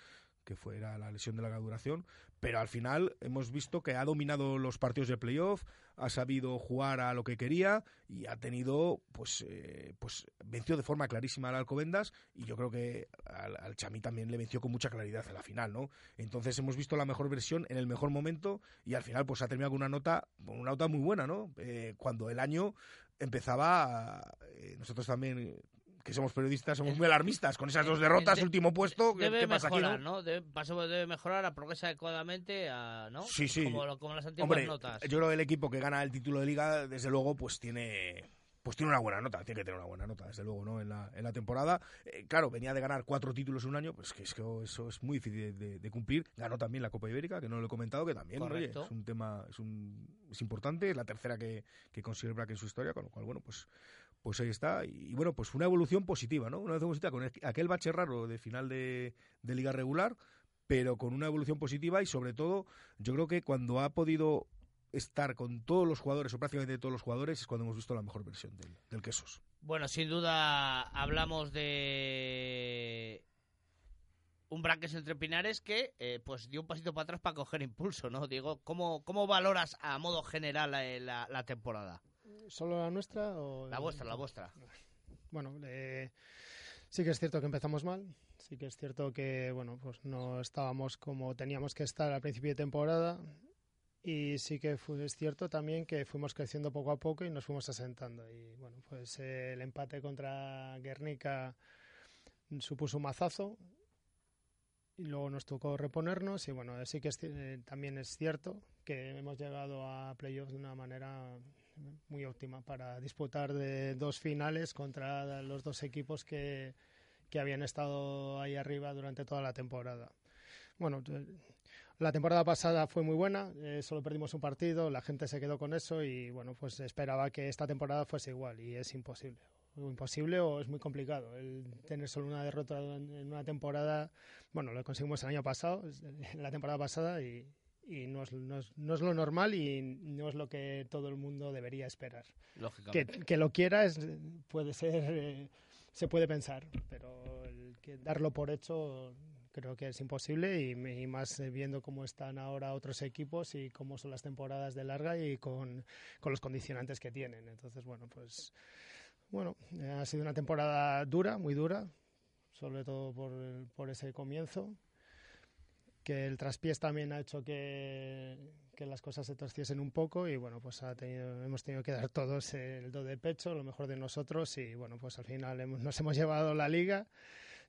que fue era la lesión de larga duración, pero al final hemos visto que ha dominado los partidos de playoff, ha sabido jugar a lo que quería y ha tenido, pues, eh, pues venció de forma clarísima al Alcobendas y yo creo que al, Chami también le venció con mucha claridad a la final, ¿no? Entonces hemos visto la mejor versión en el mejor momento y al final pues ha terminado con una nota, una nota muy buena, ¿no? Eh, cuando el año empezaba, eh, nosotros también que somos periodistas somos muy alarmistas con esas dos derrotas, de- último puesto, ¿qué, Debe qué pasa aquí, mejorar, no? ¿no? Debe, paso- debe mejorar, a progresa adecuadamente, a, ¿no? Sí, sí. Como, las antiguas Hombre, notas. yo creo que el equipo que gana el título de liga, desde luego, pues tiene pues tiene una buena nota, tiene que tener una buena nota, desde luego, ¿no? En la, en la temporada. Eh, claro, venía de ganar cuatro títulos en un año, pues que, es que eso es muy difícil de, de cumplir. Ganó también la Copa Ibérica, que no lo he comentado, que también, oye, es un tema, es, un, es importante, es la tercera que, que consigue el Brack en su historia, con lo cual, bueno, pues pues ahí está. Y bueno, pues una evolución positiva, ¿no? Una evolución positiva con el- aquel bache raro de final de, liga regular, pero con una evolución positiva y sobre todo, yo creo que cuando ha podido estar con todos los jugadores, o prácticamente todos los jugadores, es cuando hemos visto la mejor versión del, del Quesos. Bueno, sin duda hablamos de un Braques entre Pinares que eh, pues dio un pasito para atrás para coger impulso, ¿no? Diego, ¿cómo, cómo valoras a modo general la- la temporada? ¿Solo la nuestra o...? La vuestra, la vuestra. Bueno, eh, Sí que es cierto que empezamos mal, sí que es cierto que bueno, pues no estábamos como teníamos que estar al principio de temporada y sí que fue, es cierto también que fuimos creciendo poco a poco y nos fuimos asentando y bueno, pues eh, el empate contra Guernica supuso un mazazo y luego nos tocó reponernos y bueno, sí que es, eh, también es cierto que hemos llegado a playoffs de una manera muy óptima para disputar de dos finales contra los dos equipos que, que habían estado ahí arriba durante toda la temporada. Bueno, la temporada pasada fue muy buena, eh, solo perdimos un partido, la gente se quedó con eso y bueno, pues esperaba que esta temporada fuese igual y es imposible. O imposible o es muy complicado el tener solo una derrota en una temporada. Bueno, lo conseguimos el año pasado, la temporada pasada y, y no es, no, es, no es, lo normal y no es lo que todo el mundo debería esperar. Que, que lo quiera es, puede ser, eh, se puede pensar, pero el que darlo por hecho creo que es imposible y, y, más viendo cómo están ahora otros equipos y cómo son las temporadas de larga y con, con los condicionantes que tienen. Entonces, bueno, pues bueno, ha sido una temporada dura, muy dura, sobre todo por, por ese comienzo que el traspiés también ha hecho que, que, las cosas se torciesen un poco y bueno, pues ha tenido, hemos tenido que dar todos el do de pecho, lo mejor de nosotros y bueno, pues al final hemos, nos hemos llevado la liga,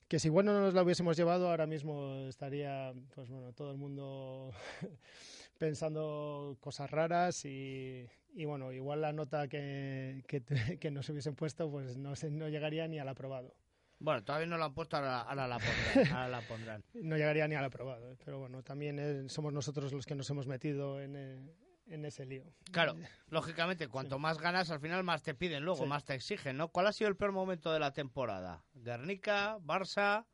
que si bueno no nos la hubiésemos llevado ahora mismo estaría pues bueno, todo el mundo pensando cosas raras y, y, bueno, igual la nota que, que, que nos hubiesen puesto pues no, no llegaría ni al aprobado. Bueno, todavía no lo han puesto, ahora, ahora, la, pondrán, ahora la pondrán. no llegaría ni al aprobado, ¿eh? pero bueno, también eh, somos nosotros los que nos hemos metido en, eh, en ese lío. Claro, lógicamente, cuanto sí. más ganas, al final más te piden luego, sí. más te exigen, ¿no? ¿Cuál ha sido el peor momento de la temporada? ¿Guernica? ¿Barça?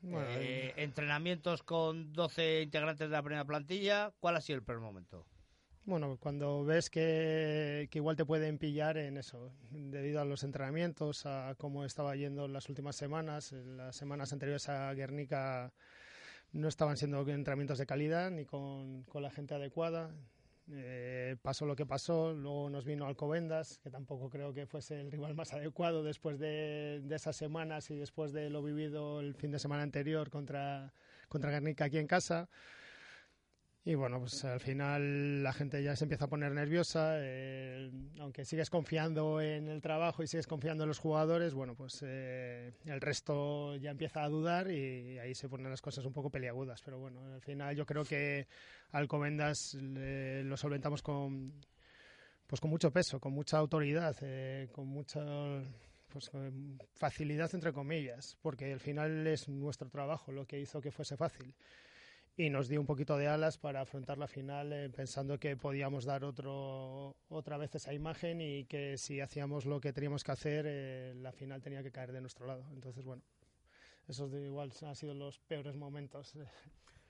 Bueno, eh, entrenamientos con 12 integrantes de la primera plantilla. ¿Cuál ha sido el peor momento? Bueno, cuando ves que, igual te pueden pillar en eso, debido a los entrenamientos, a cómo estaba yendo las últimas semanas, en las semanas anteriores a Guernica no estaban siendo entrenamientos de calidad ni con, con la gente adecuada. Eh, pasó lo que pasó, luego nos vino Alcobendas, que tampoco creo que fuese el rival más adecuado después de, de esas semanas y después de lo vivido el fin de semana anterior contra, contra Guernica aquí en casa. Y bueno, pues al final la gente ya se empieza a poner nerviosa, eh, aunque sigues confiando en el trabajo y sigues confiando en los jugadores, bueno, pues eh, el resto ya empieza a dudar y ahí se ponen las cosas un poco peliagudas. Pero bueno, al final yo creo que Alcobendas eh, lo solventamos con, pues con mucho peso, con mucha autoridad, eh, con mucha pues, facilidad entre comillas, porque al final es nuestro trabajo lo que hizo que fuese fácil y nos dio un poquito de alas para afrontar la final eh, pensando que podíamos dar otro, otra vez esa imagen y que si hacíamos lo que teníamos que hacer, eh, la final tenía que caer de nuestro lado. Entonces, bueno, esos de igual han sido los peores momentos.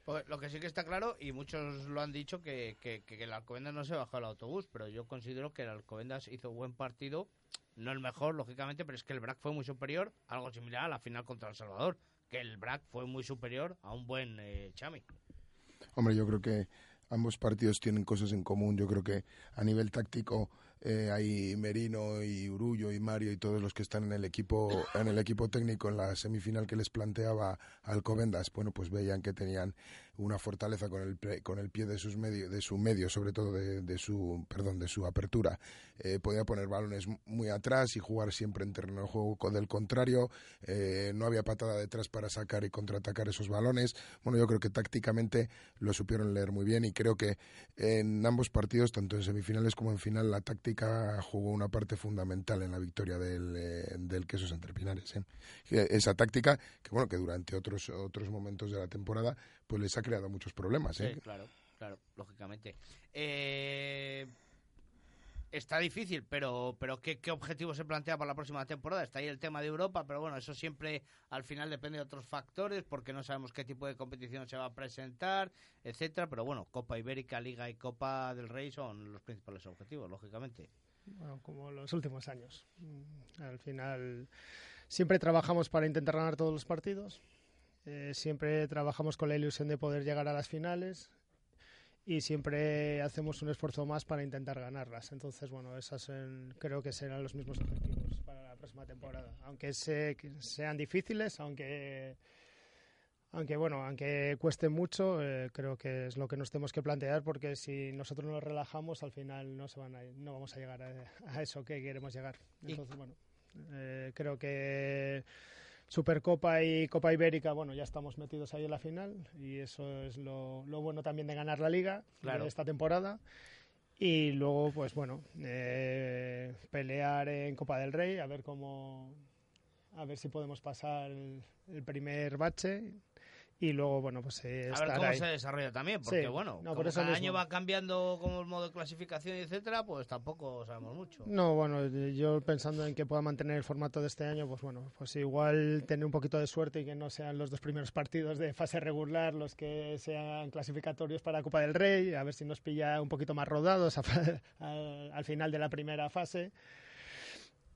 Pues lo que sí que está claro, y muchos lo han dicho, que, que, que el Alcobendas no se bajó al autobús, pero yo considero que el Alcobendas hizo buen partido, no el mejor, lógicamente, pero es que el BRAC fue muy superior, algo similar a la final contra El Salvador que el BRAC fue muy superior a un buen eh, Chami. Hombre, yo creo que ambos partidos tienen cosas en común. Yo creo que a nivel táctico eh, hay Merino y Urullo y Mario y todos los que están en el equipo en el equipo técnico en la semifinal que les planteaba Alcobendas bueno pues veían que tenían una fortaleza con el con el pie de sus medio de su medio sobre todo de, su perdón de su apertura. Eh, podía poner balones muy atrás y jugar siempre en terreno de juego. Del contrario eh, no había patada detrás para sacar y contraatacar esos balones. Bueno yo creo que tácticamente lo supieron leer muy bien y creo que en ambos partidos tanto en semifinales como en final la táctica jugó una parte fundamental en la victoria del, eh, del Quesos Entre Pinares. ¿eh? Esa táctica que bueno que durante otros otros momentos de la temporada pues les ha creado muchos problemas. ¿eh? Sí, claro, claro, lógicamente. Eh, está difícil, pero pero ¿qué, ¿qué objetivo se plantea para la próxima temporada? Está ahí el tema de Europa, pero bueno, eso siempre al final depende de otros factores, porque no sabemos qué tipo de competición se va a presentar, etcétera. Pero bueno, Copa Ibérica, Liga y Copa del Rey son los principales objetivos, lógicamente. Bueno, como los últimos años. Al final siempre trabajamos para intentar ganar todos los partidos. Eh, siempre trabajamos con la ilusión de poder llegar a las finales y siempre hacemos un esfuerzo más para intentar ganarlas. Entonces, bueno, esas en, creo que serán los mismos objetivos. para la próxima temporada. Aunque se, sean difíciles, aunque aunque bueno, aunque cueste mucho, eh, creo que es lo que nos tenemos que plantear porque si nosotros nos relajamos, al final no se van a, no vamos a llegar a, eso que queremos llegar. Entonces, bueno, eh, creo que Supercopa y Copa Ibérica, bueno, ya estamos metidos ahí en la final y eso es lo, bueno también de ganar la liga de esta temporada. Y luego, pues bueno, eh, pelear en Copa del Rey, a ver cómo, a ver si podemos pasar el primer bache y luego, bueno, pues eh, A ver cómo se desarrolla también, porque bueno, como cada año va cambiando como el modo de clasificación, etcétera, pues tampoco sabemos mucho. No, bueno, yo pensando en que pueda mantener el formato de este año, pues bueno, pues igual tener un poquito de suerte y que no sean los dos primeros partidos de fase regular los que sean clasificatorios para Copa del Rey, a ver si nos pilla un poquito más rodados al, final de la primera fase.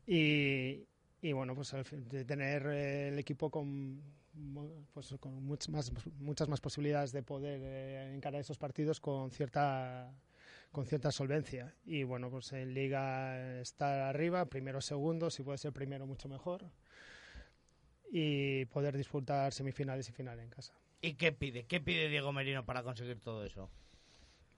Y, y bueno, pues de tener eh, el equipo con pues con muchas más, muchas más posibilidades de poder eh, encarar esos partidos con cierta con cierta solvencia. Y bueno pues en liga estar arriba primero segundo si puede ser primero mucho mejor. Y poder disfrutar semifinales y finales en casa. Y qué pide qué pide Diego Merino para conseguir todo eso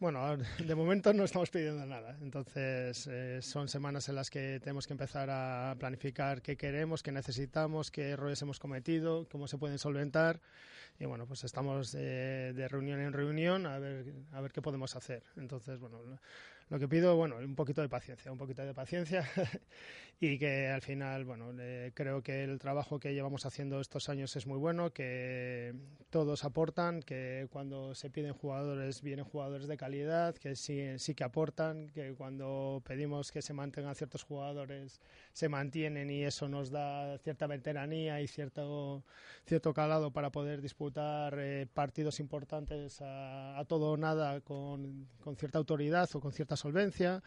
bueno, de momento no estamos pidiendo nada. Entonces, eh, son semanas en las que tenemos que empezar a planificar qué queremos, qué necesitamos, qué errores hemos cometido, cómo se pueden solventar. Y bueno, pues estamos eh, de reunión en reunión a ver, a ver qué podemos hacer. Entonces, bueno, lo que pido, bueno, un poquito de paciencia, un poquito de paciencia. Y que al final, bueno, creo que el trabajo que llevamos haciendo estos años es muy bueno, que todos aportan, que cuando se piden jugadores vienen jugadores de calidad, que sí, sí que aportan, que cuando pedimos que se mantengan ciertos jugadores se mantienen y eso nos da cierta veteranía y cierto, cierto calado para poder disputar eh, partidos importantes a, a, todo o nada con, con cierta autoridad o con cierta solvencia.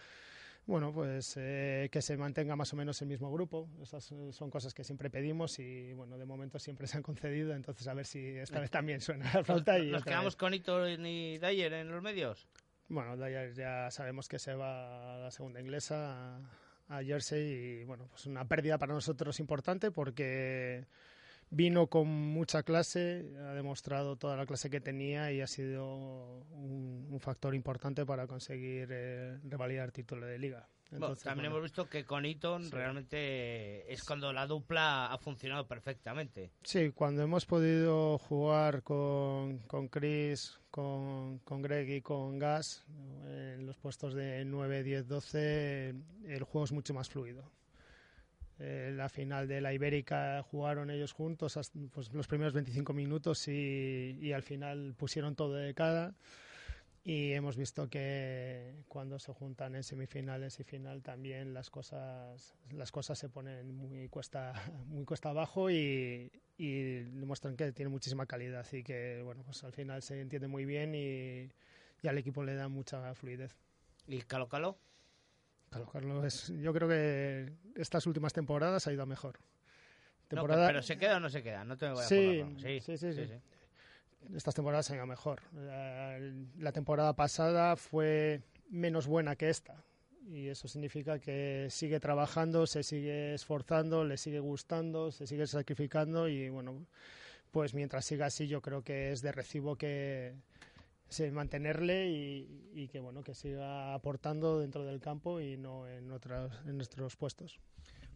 Bueno, pues eh, que se mantenga más o menos el mismo grupo. Esas eh, son cosas que siempre pedimos y, bueno, de momento siempre se han concedido. Entonces, a ver si esta vez también suena la flauta. Y ¿Nos quedamos con Ito y Dyer en los medios? Bueno, Dyer ya sabemos que se va a la segunda inglesa, a Jersey, y, bueno, pues una pérdida para nosotros importante porque vino con mucha clase, ha demostrado toda la clase que tenía y ha sido un, factor importante para conseguir eh, revalidar título de liga. también hemos visto que con Eaton realmente es cuando la dupla ha funcionado perfectamente. Sí, cuando hemos podido jugar con, con Chris, con, con Greg y con Gas en los puestos de 9, 10, 12, el juego es mucho más fluido eh, la final de la Ibérica jugaron ellos juntos pues, los primeros 25 minutos y, al final pusieron todo de cara. Y hemos visto que cuando se juntan en semifinales y final también las cosas las cosas se ponen muy cuesta muy cuesta abajo y, y demuestran que tiene muchísima calidad y que bueno pues al final se entiende muy bien y, y al equipo le da mucha fluidez. Y Calo Calo Carlos, yo creo que estas últimas temporadas ha ido mejor. Temporada... pero ¿se queda o no se queda? No te voy a sí, sí, sí, sí, Estas temporadas han ido mejor. La temporada pasada fue menos buena que esta. Y eso significa que sigue trabajando, se sigue esforzando, le sigue gustando, se sigue sacrificando y bueno, pues mientras siga así yo creo que es de recibo que, mantenerle y, que bueno que siga aportando dentro del campo y no en otros en nuestros puestos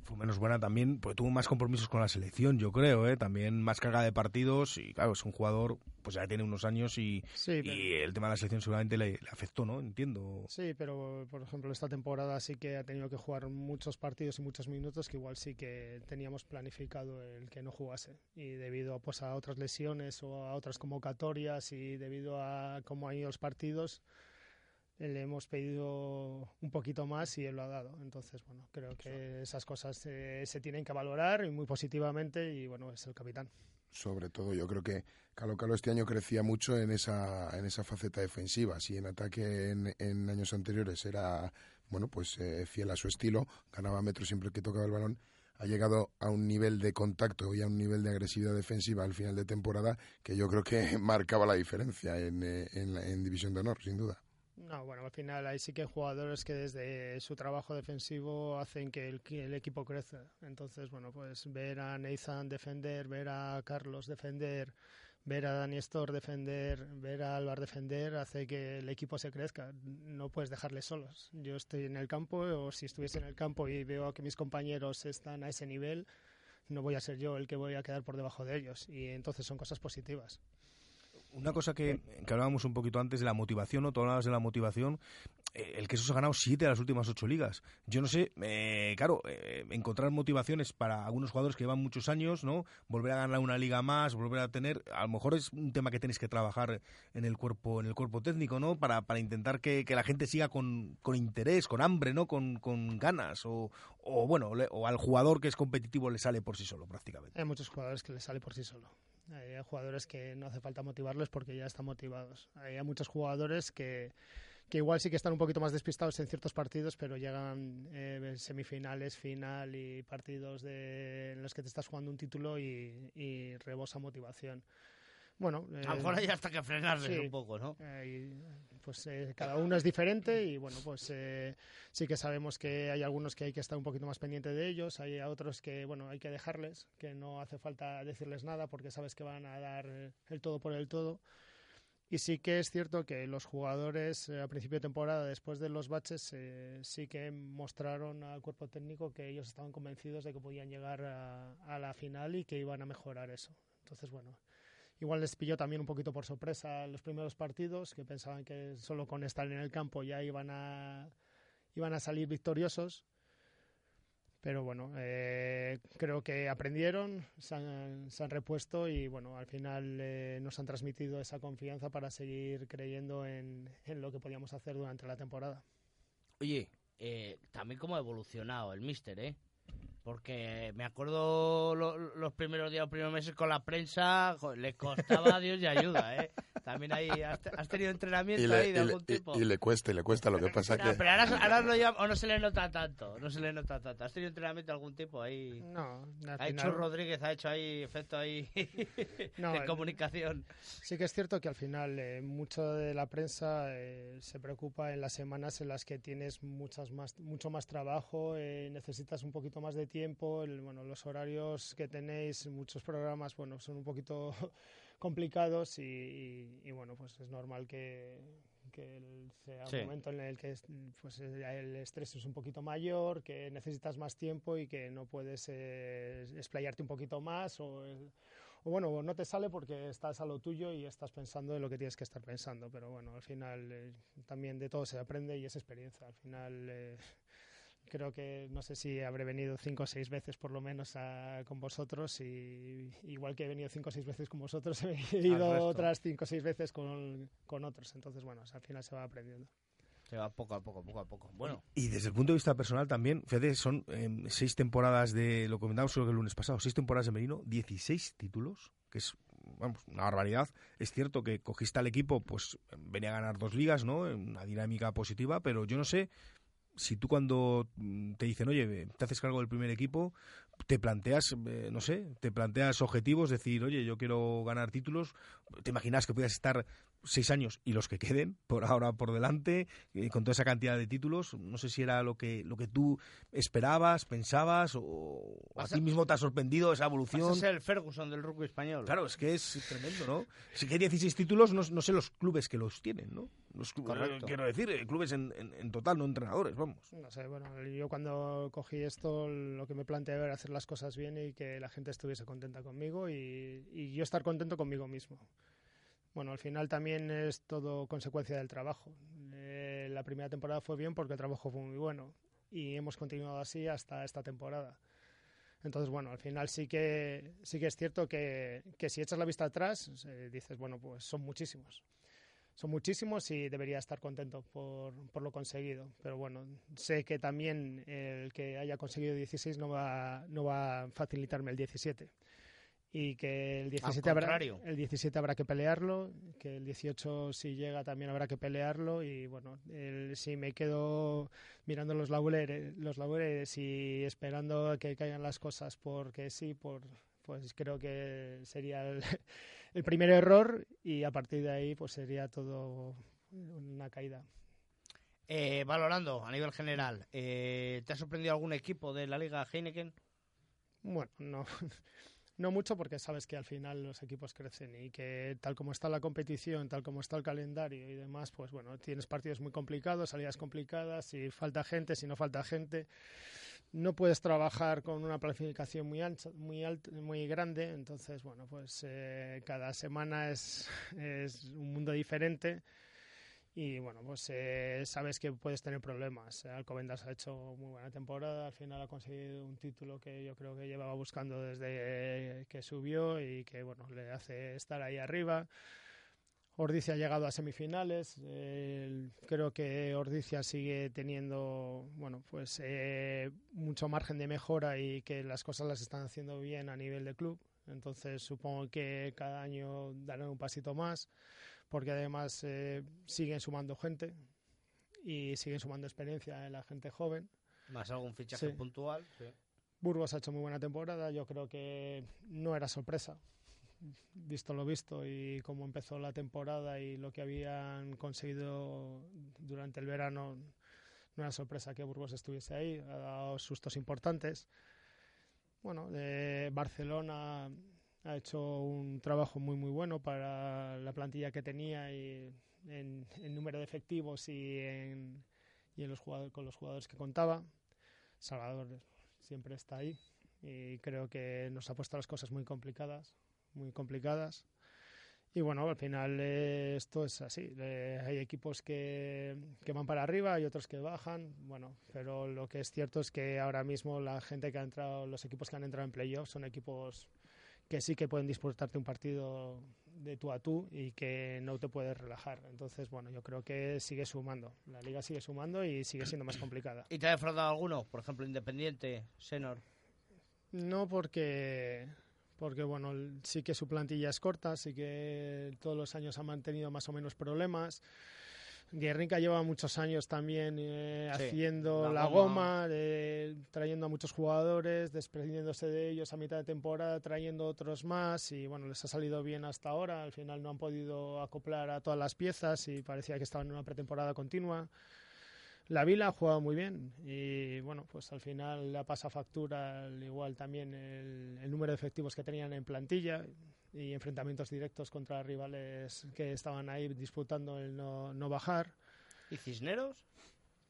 fue menos buena también, porque tuvo más compromisos con la selección, yo creo, ¿eh? también más carga de partidos y claro, es un jugador, pues ya tiene unos años y, el tema de la selección seguramente le, afectó, ¿no? Entiendo. Sí, pero por ejemplo esta temporada sí que ha tenido que jugar muchos partidos y muchos minutos que igual sí que teníamos planificado el que no jugase y debido pues a otras lesiones o a otras convocatorias y debido a cómo han ido los partidos le hemos pedido un poquito más y él lo ha dado. Entonces, bueno, creo que esas cosas se tienen que valorar y muy positivamente y bueno, es el capitán. Sobre todo, yo creo que Calo Calo este año crecía mucho en esa, en esa faceta defensiva. Si en ataque en, años anteriores era, bueno, pues eh, fiel a su estilo, ganaba metros siempre que tocaba el balón, ha llegado a un nivel de contacto y a un nivel de agresividad defensiva al final de temporada que yo creo que marcaba la diferencia en, eh, en División de Honor, sin duda. No, bueno, al final ahí sí que hay jugadores que desde su trabajo defensivo hacen que el, equipo crezca. Entonces, bueno, pues ver a Nathan defender, ver a Carlos defender, ver a Dani Store defender, ver a Álvaro defender, hace que el equipo se crezca. No puedes dejarles solos. Yo estoy en el campo, o si estuviese en el campo y veo que mis compañeros están a ese nivel, no voy a ser yo el que voy a quedar por debajo de ellos. Y entonces son cosas positivas. Una cosa que, que hablábamos un poquito antes de la motivación, ¿no? Tú hablabas de la motivación. Eh, el que se ha ganado siete de las últimas ocho ligas. Yo no sé, eh, claro, eh, encontrar motivaciones para algunos jugadores que llevan muchos años, ¿no? Volver a ganar una liga más, volver a tener, a lo mejor es un tema que tenéis que trabajar en el cuerpo, en el cuerpo técnico, ¿no? Para, para intentar que, la gente siga con, con interés, con hambre, ¿no? Con, con ganas, o, o bueno, le- o al jugador que es competitivo le sale por sí solo, prácticamente. Hay muchos jugadores que les sale por sí solo. Hay jugadores que no hace falta motivarlos porque ya están motivados. Hay muchos jugadores que, que igual sí que están un poquito más despistados en ciertos partidos, pero llegan eh, semifinales, final y partidos de, en los que te estás jugando un título y, y rebosa motivación. Bueno, A lo mejor hay hasta que frenarles sí. un poco, ¿no? Eh, pues eh, cada uno es diferente y bueno, pues eh, sí que sabemos que hay algunos que hay que estar un poquito más pendiente de ellos, hay a otros que bueno, hay que dejarles, que no hace falta decirles nada porque sabes que van a dar eh, el todo por el todo. Y sí que es cierto que los jugadores eh, a principio de temporada, después de los baches, eh, sí que mostraron al cuerpo técnico que ellos estaban convencidos de que podían llegar a, a la final y que iban a mejorar eso. Entonces, bueno, Igual les pilló también un poquito por sorpresa los primeros partidos, que pensaban que solo con estar en el campo ya iban a, iban a salir victoriosos. Pero bueno, eh, creo que aprendieron, se han, repuesto y bueno, al final eh, nos han transmitido esa confianza para seguir creyendo en, en lo que podíamos hacer durante la temporada. Oye, eh, también cómo ha evolucionado el Mister, ¿eh? Porque me acuerdo lo- los primeros días, los primeros meses con la prensa, jo, le costaba a Dios y ayuda, ¿eh? También ahí has, te- has tenido entrenamiento Y le, ahí de y algún tipo. y le cuesta, y le cuesta. Lo que pasa No, que... pero ahora, ahora lo lleva- o no se le nota tanto, no se le nota tanto. ¿Has tenido entrenamiento de algún tipo ahí? No, al Ha hecho final- Rodríguez, ha hecho ahí efecto ahí No, de comunicación. Sí que es cierto que al final eh, mucho de la prensa eh, se preocupa en las semanas en las que tienes muchas más, mucho más trabajo, eh, necesitas un poquito más de tiempo, el- bueno, los horarios que tenéis, muchos programas, bueno, son un poquito complicados y, y- y, bueno, pues es normal que, que sea Sí. un momento en el que es- pues, el estrés es un poquito mayor, que necesitas más tiempo y que no puedes eh, explayarte un poquito más o, eh, o bueno, no te sale porque estás a lo tuyo y estás pensando en lo que tienes que estar pensando, pero bueno, al final eh, también de todo se aprende y es experiencia. Al final eh, creo que no sé si habré venido cinco o seis veces por lo menos a- con vosotros y igual que he venido cinco o seis veces con vosotros he ido otras cinco o seis veces con, con otros. Entonces, bueno, al final se va aprendiendo. Se va poco a poco, poco a poco. Bueno, Y desde el punto de vista personal también, fíjate, son eh, seis temporadas de, lo comentamos creo que el lunes pasado, seis temporadas de Merino, 16 títulos, que es vamos, una barbaridad. Es cierto que cogiste al equipo, pues venía a ganar dos ligas, ¿no? En Una dinámica positiva, pero yo no sé si tú cuando mm, te dicen, oye, te haces cargo del primer equipo, te planteas, eh, no sé, te planteas objetivos, decir, oye, yo quiero ganar títulos, te imaginas que puedas estar seis años y los que queden por ahora por delante, eh, con toda esa cantidad de títulos, no sé si era lo que, lo que tú esperabas, pensabas, o, o a Vas a- ti mismo te ha sorprendido esa vas evolución. a ser el Ferguson del rugby español. Claro, es que es tremendo, ¿no? Si que hay 16 títulos, no, no sé los clubes que los tienen, ¿no? Los clubes, Correcto. quiero decir, eh, clubes en, en- en total, no entrenadores, vamos. No sé, bueno, yo cuando cogí esto lo que me planteé era hacer las cosas bien y que la gente estuviese contenta conmigo y, y yo estar contento conmigo mismo. Bueno, al final también es todo consecuencia del trabajo. Eh, la primera temporada fue bien porque el trabajo fue muy bueno y hemos continuado así hasta esta temporada. Entonces, bueno, al final sí que, sí que es cierto que, que si echas la vista atrás, eh, dices, bueno, pues son muchísimos. Son muchísimos y debería estar contento por, por lo conseguido. Pero bueno, sé que también el que haya conseguido 16 no va, no va a facilitarme el 17. Y que el 17, habrá, el 17 habrá que pelearlo, que el 18 si llega también habrá que pelearlo. Y bueno, el- si me quedo mirando los laureles, los laureles y esperando a que caigan las cosas porque sí, por, pues creo que sería el, el primer error y a partir de ahí pues sería todo una caída. Eh, valorando a nivel general, eh, ¿te ha sorprendido algún equipo de la Liga Heineken? Bueno, no, no mucho porque sabes que al final los equipos crecen y que tal como está la competición, tal como está el calendario y demás, pues bueno, tienes partidos muy complicados, salidas complicadas, si falta gente, si no falta gente, no puedes trabajar con una planificación muy ancha, muy alta, muy grande, entonces bueno, pues eh, cada semana es, es un mundo diferente y bueno, pues eh, sabes que puedes tener problemas. Alcobendas ha hecho muy buena temporada, al final ha conseguido un título que yo creo que llevaba buscando desde que subió y que bueno, le hace estar ahí arriba. Ordicia ha llegado a semifinales. creo que Ordicia sigue teniendo, bueno, pues eh, mucho margen de mejora y que las cosas las están haciendo bien a nivel de club. Entonces supongo que cada año darán un pasito más porque además eh, siguen sumando gente y siguen sumando experiencia en la gente joven. Más algún fichaje Sí. puntual. sí. Burgos ha hecho muy buena temporada, yo creo que no era sorpresa, visto lo visto y cómo empezó la temporada y lo que habían conseguido durante el verano, no era sorpresa que Burgos estuviese ahí, ha dado sustos importantes. Bueno, eh, Barcelona ha hecho un trabajo muy muy bueno para la plantilla que tenía y en, en número de efectivos y en, y en los jugadores, con los jugadores que contaba. Salvador siempre está ahí y creo que nos ha puesto las cosas muy complicadas, muy complicadas. Y bueno, al final eh, esto es así. Eh, hay equipos que, que van para arriba y otros que bajan. Bueno, pero lo que es cierto es que ahora mismo la gente que ha entrado, los equipos que han entrado en playoffs son equipos que sí que pueden disputarte un partido de tú a tú y que no te puedes relajar. Entonces, bueno, yo creo que sigue sumando. La liga sigue sumando y sigue siendo más complicada. ¿Y te ha defraudado alguno? Por ejemplo, Independiente, Senor. No porque porque bueno, sí que su plantilla es corta, sí que todos los años ha mantenido más o menos problemas. Guernica lleva muchos años también eh, Sí, haciendo la la, goma. goma, eh, trayendo a muchos jugadores, desprendiéndose de ellos a mitad de temporada, trayendo otros más y bueno, les ha salido bien hasta ahora. Al final no han podido acoplar a todas las piezas y parecía que estaban en una pretemporada continua. La Vila ha jugado muy bien y bueno, pues al final le ha pasado factura al igual también el, el número de efectivos que tenían en plantilla y enfrentamientos directos contra rivales que estaban ahí disputando el no, no bajar. ¿Y Cisneros?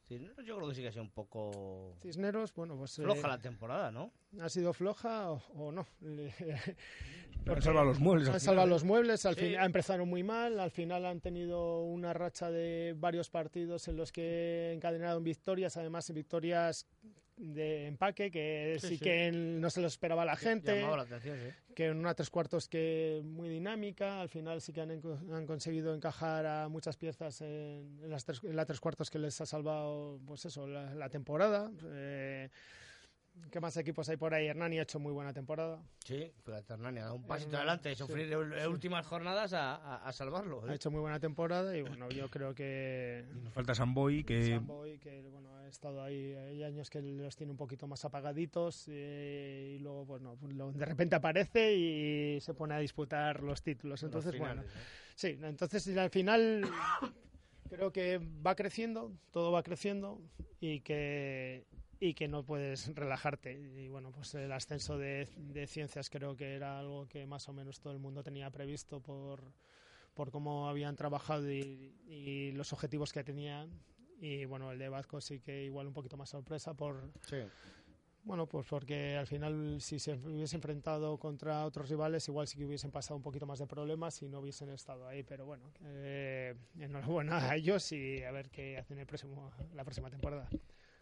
Cisneros yo creo que sí que ha sido un poco Cisneros, bueno, pues... floja eh, la temporada, ¿no? ¿Ha sido floja o, o no? han salvado los muebles al Han final, salvado los muebles, al Sí. fin- empezaron muy mal, al final han tenido una racha de varios partidos en los que encadenaron victorias, además victorias de empaque, que sí, Sí, sí. que no se lo esperaba la gente. Llamaba la atención, sí. que en una tres cuartos que muy dinámica, al final sí que han, han conseguido encajar a muchas piezas en, en las tres, en la tres cuartos que les ha salvado pues eso, la, la temporada. Eh, ¿Qué más equipos hay por ahí? Hernani ha hecho muy buena temporada. Sí, fíjate, Hernani ha dado un pasito Hernani, adelante de sí. sufrir en en últimas jornadas a, a- a salvarlo. ¿eh? Ha hecho muy buena temporada y bueno, yo creo que Nos falta Samboy, que Samboy, que bueno, ha estado ahí, hay años que los tiene un poquito más apagaditos eh, y luego no, lo- de repente aparece y se pone a disputar los títulos. Los Entonces, finales, bueno, sí, entonces al final creo que va creciendo, todo va creciendo y que y que no puedes relajarte. Y bueno, pues el ascenso de, de ciencias creo que era algo que más o menos todo el mundo tenía previsto por, por cómo habían trabajado y, y los objetivos que tenían. Y bueno, el de Vasco sí que igual un poquito más sorpresa por... Bueno, pues porque al final si se hubiese enfrentado contra otros rivales igual sí que hubiesen pasado un poquito más de problemas y no hubiesen estado ahí. Pero bueno, eh, enhorabuena a ellos y a ver qué hacen el próximo, la próxima temporada.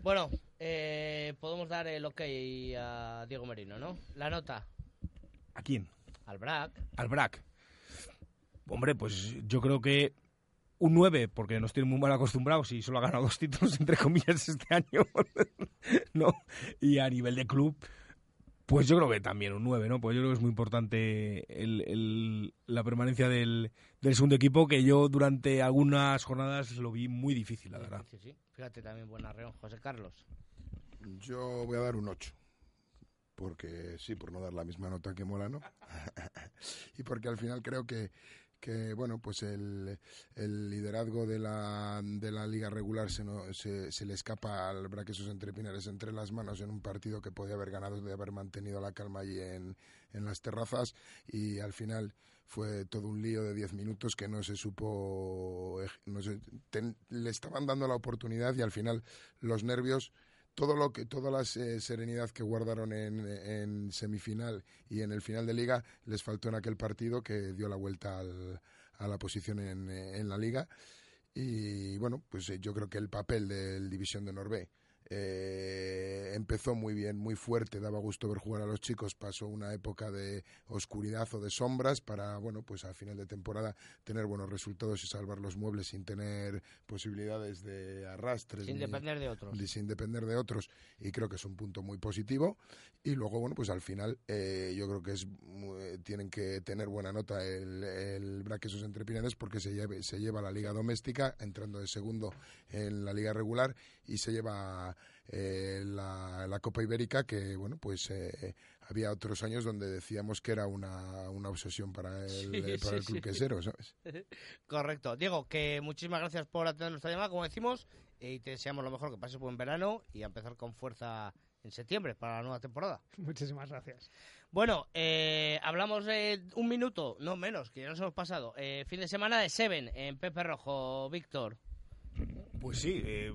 Bueno, eh, podemos dar el ok a Diego Merino, ¿no? La nota ¿A quién? al BRAC. Al BRAC. Hombre, pues yo creo que un 9, porque nos tienen muy mal acostumbrados y solo ha ganado dos títulos, entre comillas, este año. ¿no? Y a nivel de club, pues yo creo que también un 9, ¿no? Pues yo creo que es muy importante el- el- la permanencia del, del segundo equipo, que yo durante algunas jornadas lo vi muy difícil, la verdad. Sí, sí. Fíjate también buena reón, José Carlos. Yo voy a dar un 8. Porque sí, por no dar la misma nota que Molano. y porque al final creo que, que bueno pues el, el liderazgo de la, de la liga regular se, no, se, se le escapa al Braquesos entre Pinares entre las manos en un partido que podía haber ganado de haber mantenido la calma allí en, en las terrazas. Y al final fue todo un lío de 10 minutos que no se supo no se, le estaban dando la oportunidad y al final los nervios todo lo que toda la eh, serenidad que guardaron en, en, semifinal y en el final de liga les faltó en aquel partido que dio la vuelta al, a la posición en, en, la liga. Y bueno pues eh, yo creo que el papel del división de Norvé eh, empezó muy bien, muy fuerte, daba gusto ver jugar a los chicos, pasó una época de oscuridad o de sombras para, bueno, pues al final de temporada tener buenos resultados y salvar los muebles sin tener posibilidades de arrastres. Sin depender de otros. Ni, sin depender de otros y creo que es un punto muy positivo y luego, bueno, pues al final eh, yo creo que es eh, tienen que tener buena nota el, el Braquesos entre Pinares porque se, lleve, se lleva la liga doméstica entrando de segundo en la liga regular y se lleva eh, la, la, Copa Ibérica que, bueno, pues eh, había otros años donde decíamos que era una, una obsesión para el, sí, para el club sí, quesero, ¿sabes? Correcto. Diego, que muchísimas gracias por atender nuestra llamada, como decimos, y te deseamos lo mejor, que pases buen verano y a empezar con fuerza en septiembre para la nueva temporada. Muchísimas gracias. Bueno, eh, hablamos de un minuto, no menos, que ya nos hemos pasado. Eh, fin de semana de Seven en Pepe Rojo, Víctor. Pues sí, eh,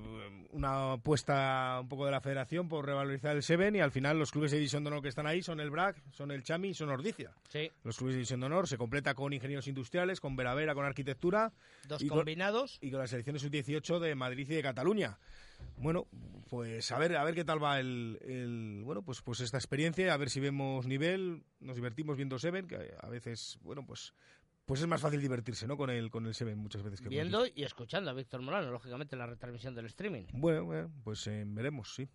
una apuesta un poco de la federación por revalorizar el Seven y al final los clubes de división de honor que están ahí son el BRAC, son el Chami y son Ordicia. Sí. Los clubes de división de honor se completa con ingenieros industriales, con Veravera, con arquitectura. Dos y combinados. Con, y con las selecciones sub-18 de Madrid y de Cataluña. Bueno, pues a ver, a ver qué tal va el, el, bueno, pues pues esta experiencia, a ver si vemos nivel, nos divertimos viendo Seven, que a veces, bueno, pues pues es más fácil divertirse, ¿no? Con el, con el Seven muchas veces que Viendo y escuchando a Víctor Molano, lógicamente, en la retransmisión del streaming. Bueno, bueno pues eh, veremos, sí.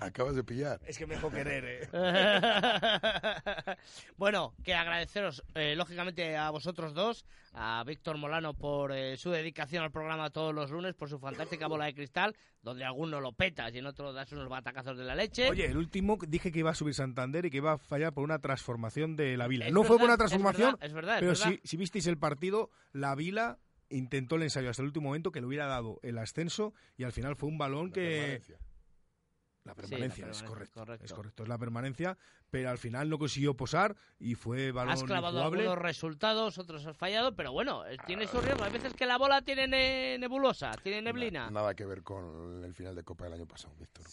Acabas de pillar. Es que me dejó querer, ¿eh? bueno, que agradeceros, eh, lógicamente, a vosotros dos, a Víctor Molano por eh, su dedicación al programa todos los lunes, por su fantástica bola de cristal, donde alguno lo petas y en otro das unos batacazos de la leche. Oye, el último dije que iba a subir Santander y que iba a fallar por una transformación de la Vila. Es no verdad, fue por una transformación, es verdad, es verdad, pero es verdad. Si, si visteis el partido, la Vila intentó el ensayo hasta el último momento que le hubiera dado el ascenso y al final fue un balón la que permanencia. la permanencia, Sí, la es permanencia, correcto, correcto. es correcto, es la permanencia, pero al final no consiguió posar y fue balón Has clavado injugable. algunos resultados, otros has fallado, pero bueno, tiene su riesgo. Hay veces que la bola tiene ne- nebulosa, tiene neblina. Nada que ver con el final de Copa del año pasado, Víctor.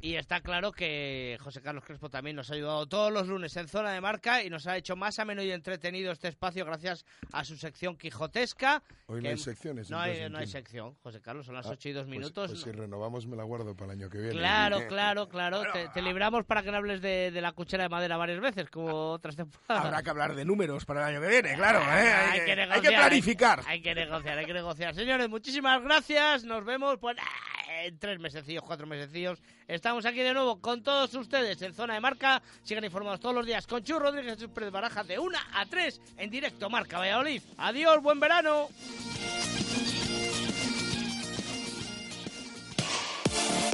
Y está claro que José Carlos Crespo también nos ha ayudado todos los lunes en zona de marca y nos ha hecho más ameno y entretenido este espacio gracias a su sección quijotesca. Hoy no hay secciones. No hay, no hay sección, José Carlos, son las Ah, 8 y 2 pues- minutos. Pues, si renovamos me la guardo para el año que viene. Claro, claro, claro. Te, te libramos para que no hables de, de la cuchara de madera varias veces, como otras temporadas. Habrá que hablar de números para el año que viene, claro. ¿eh? Hay, que, hay negociar, que planificar. Hay, hay que negociar, hay que negociar. Señores, muchísimas gracias. Nos vemos pues, ah, en tres mesecillos, cuatro mesecillos. Estamos aquí de nuevo con todos ustedes en Zona de Marca. Sigan informados todos los días con Chu Rodríguez Pérez Baraja de 1 a 3 en directo Marca Valladolid. Adiós, buen verano.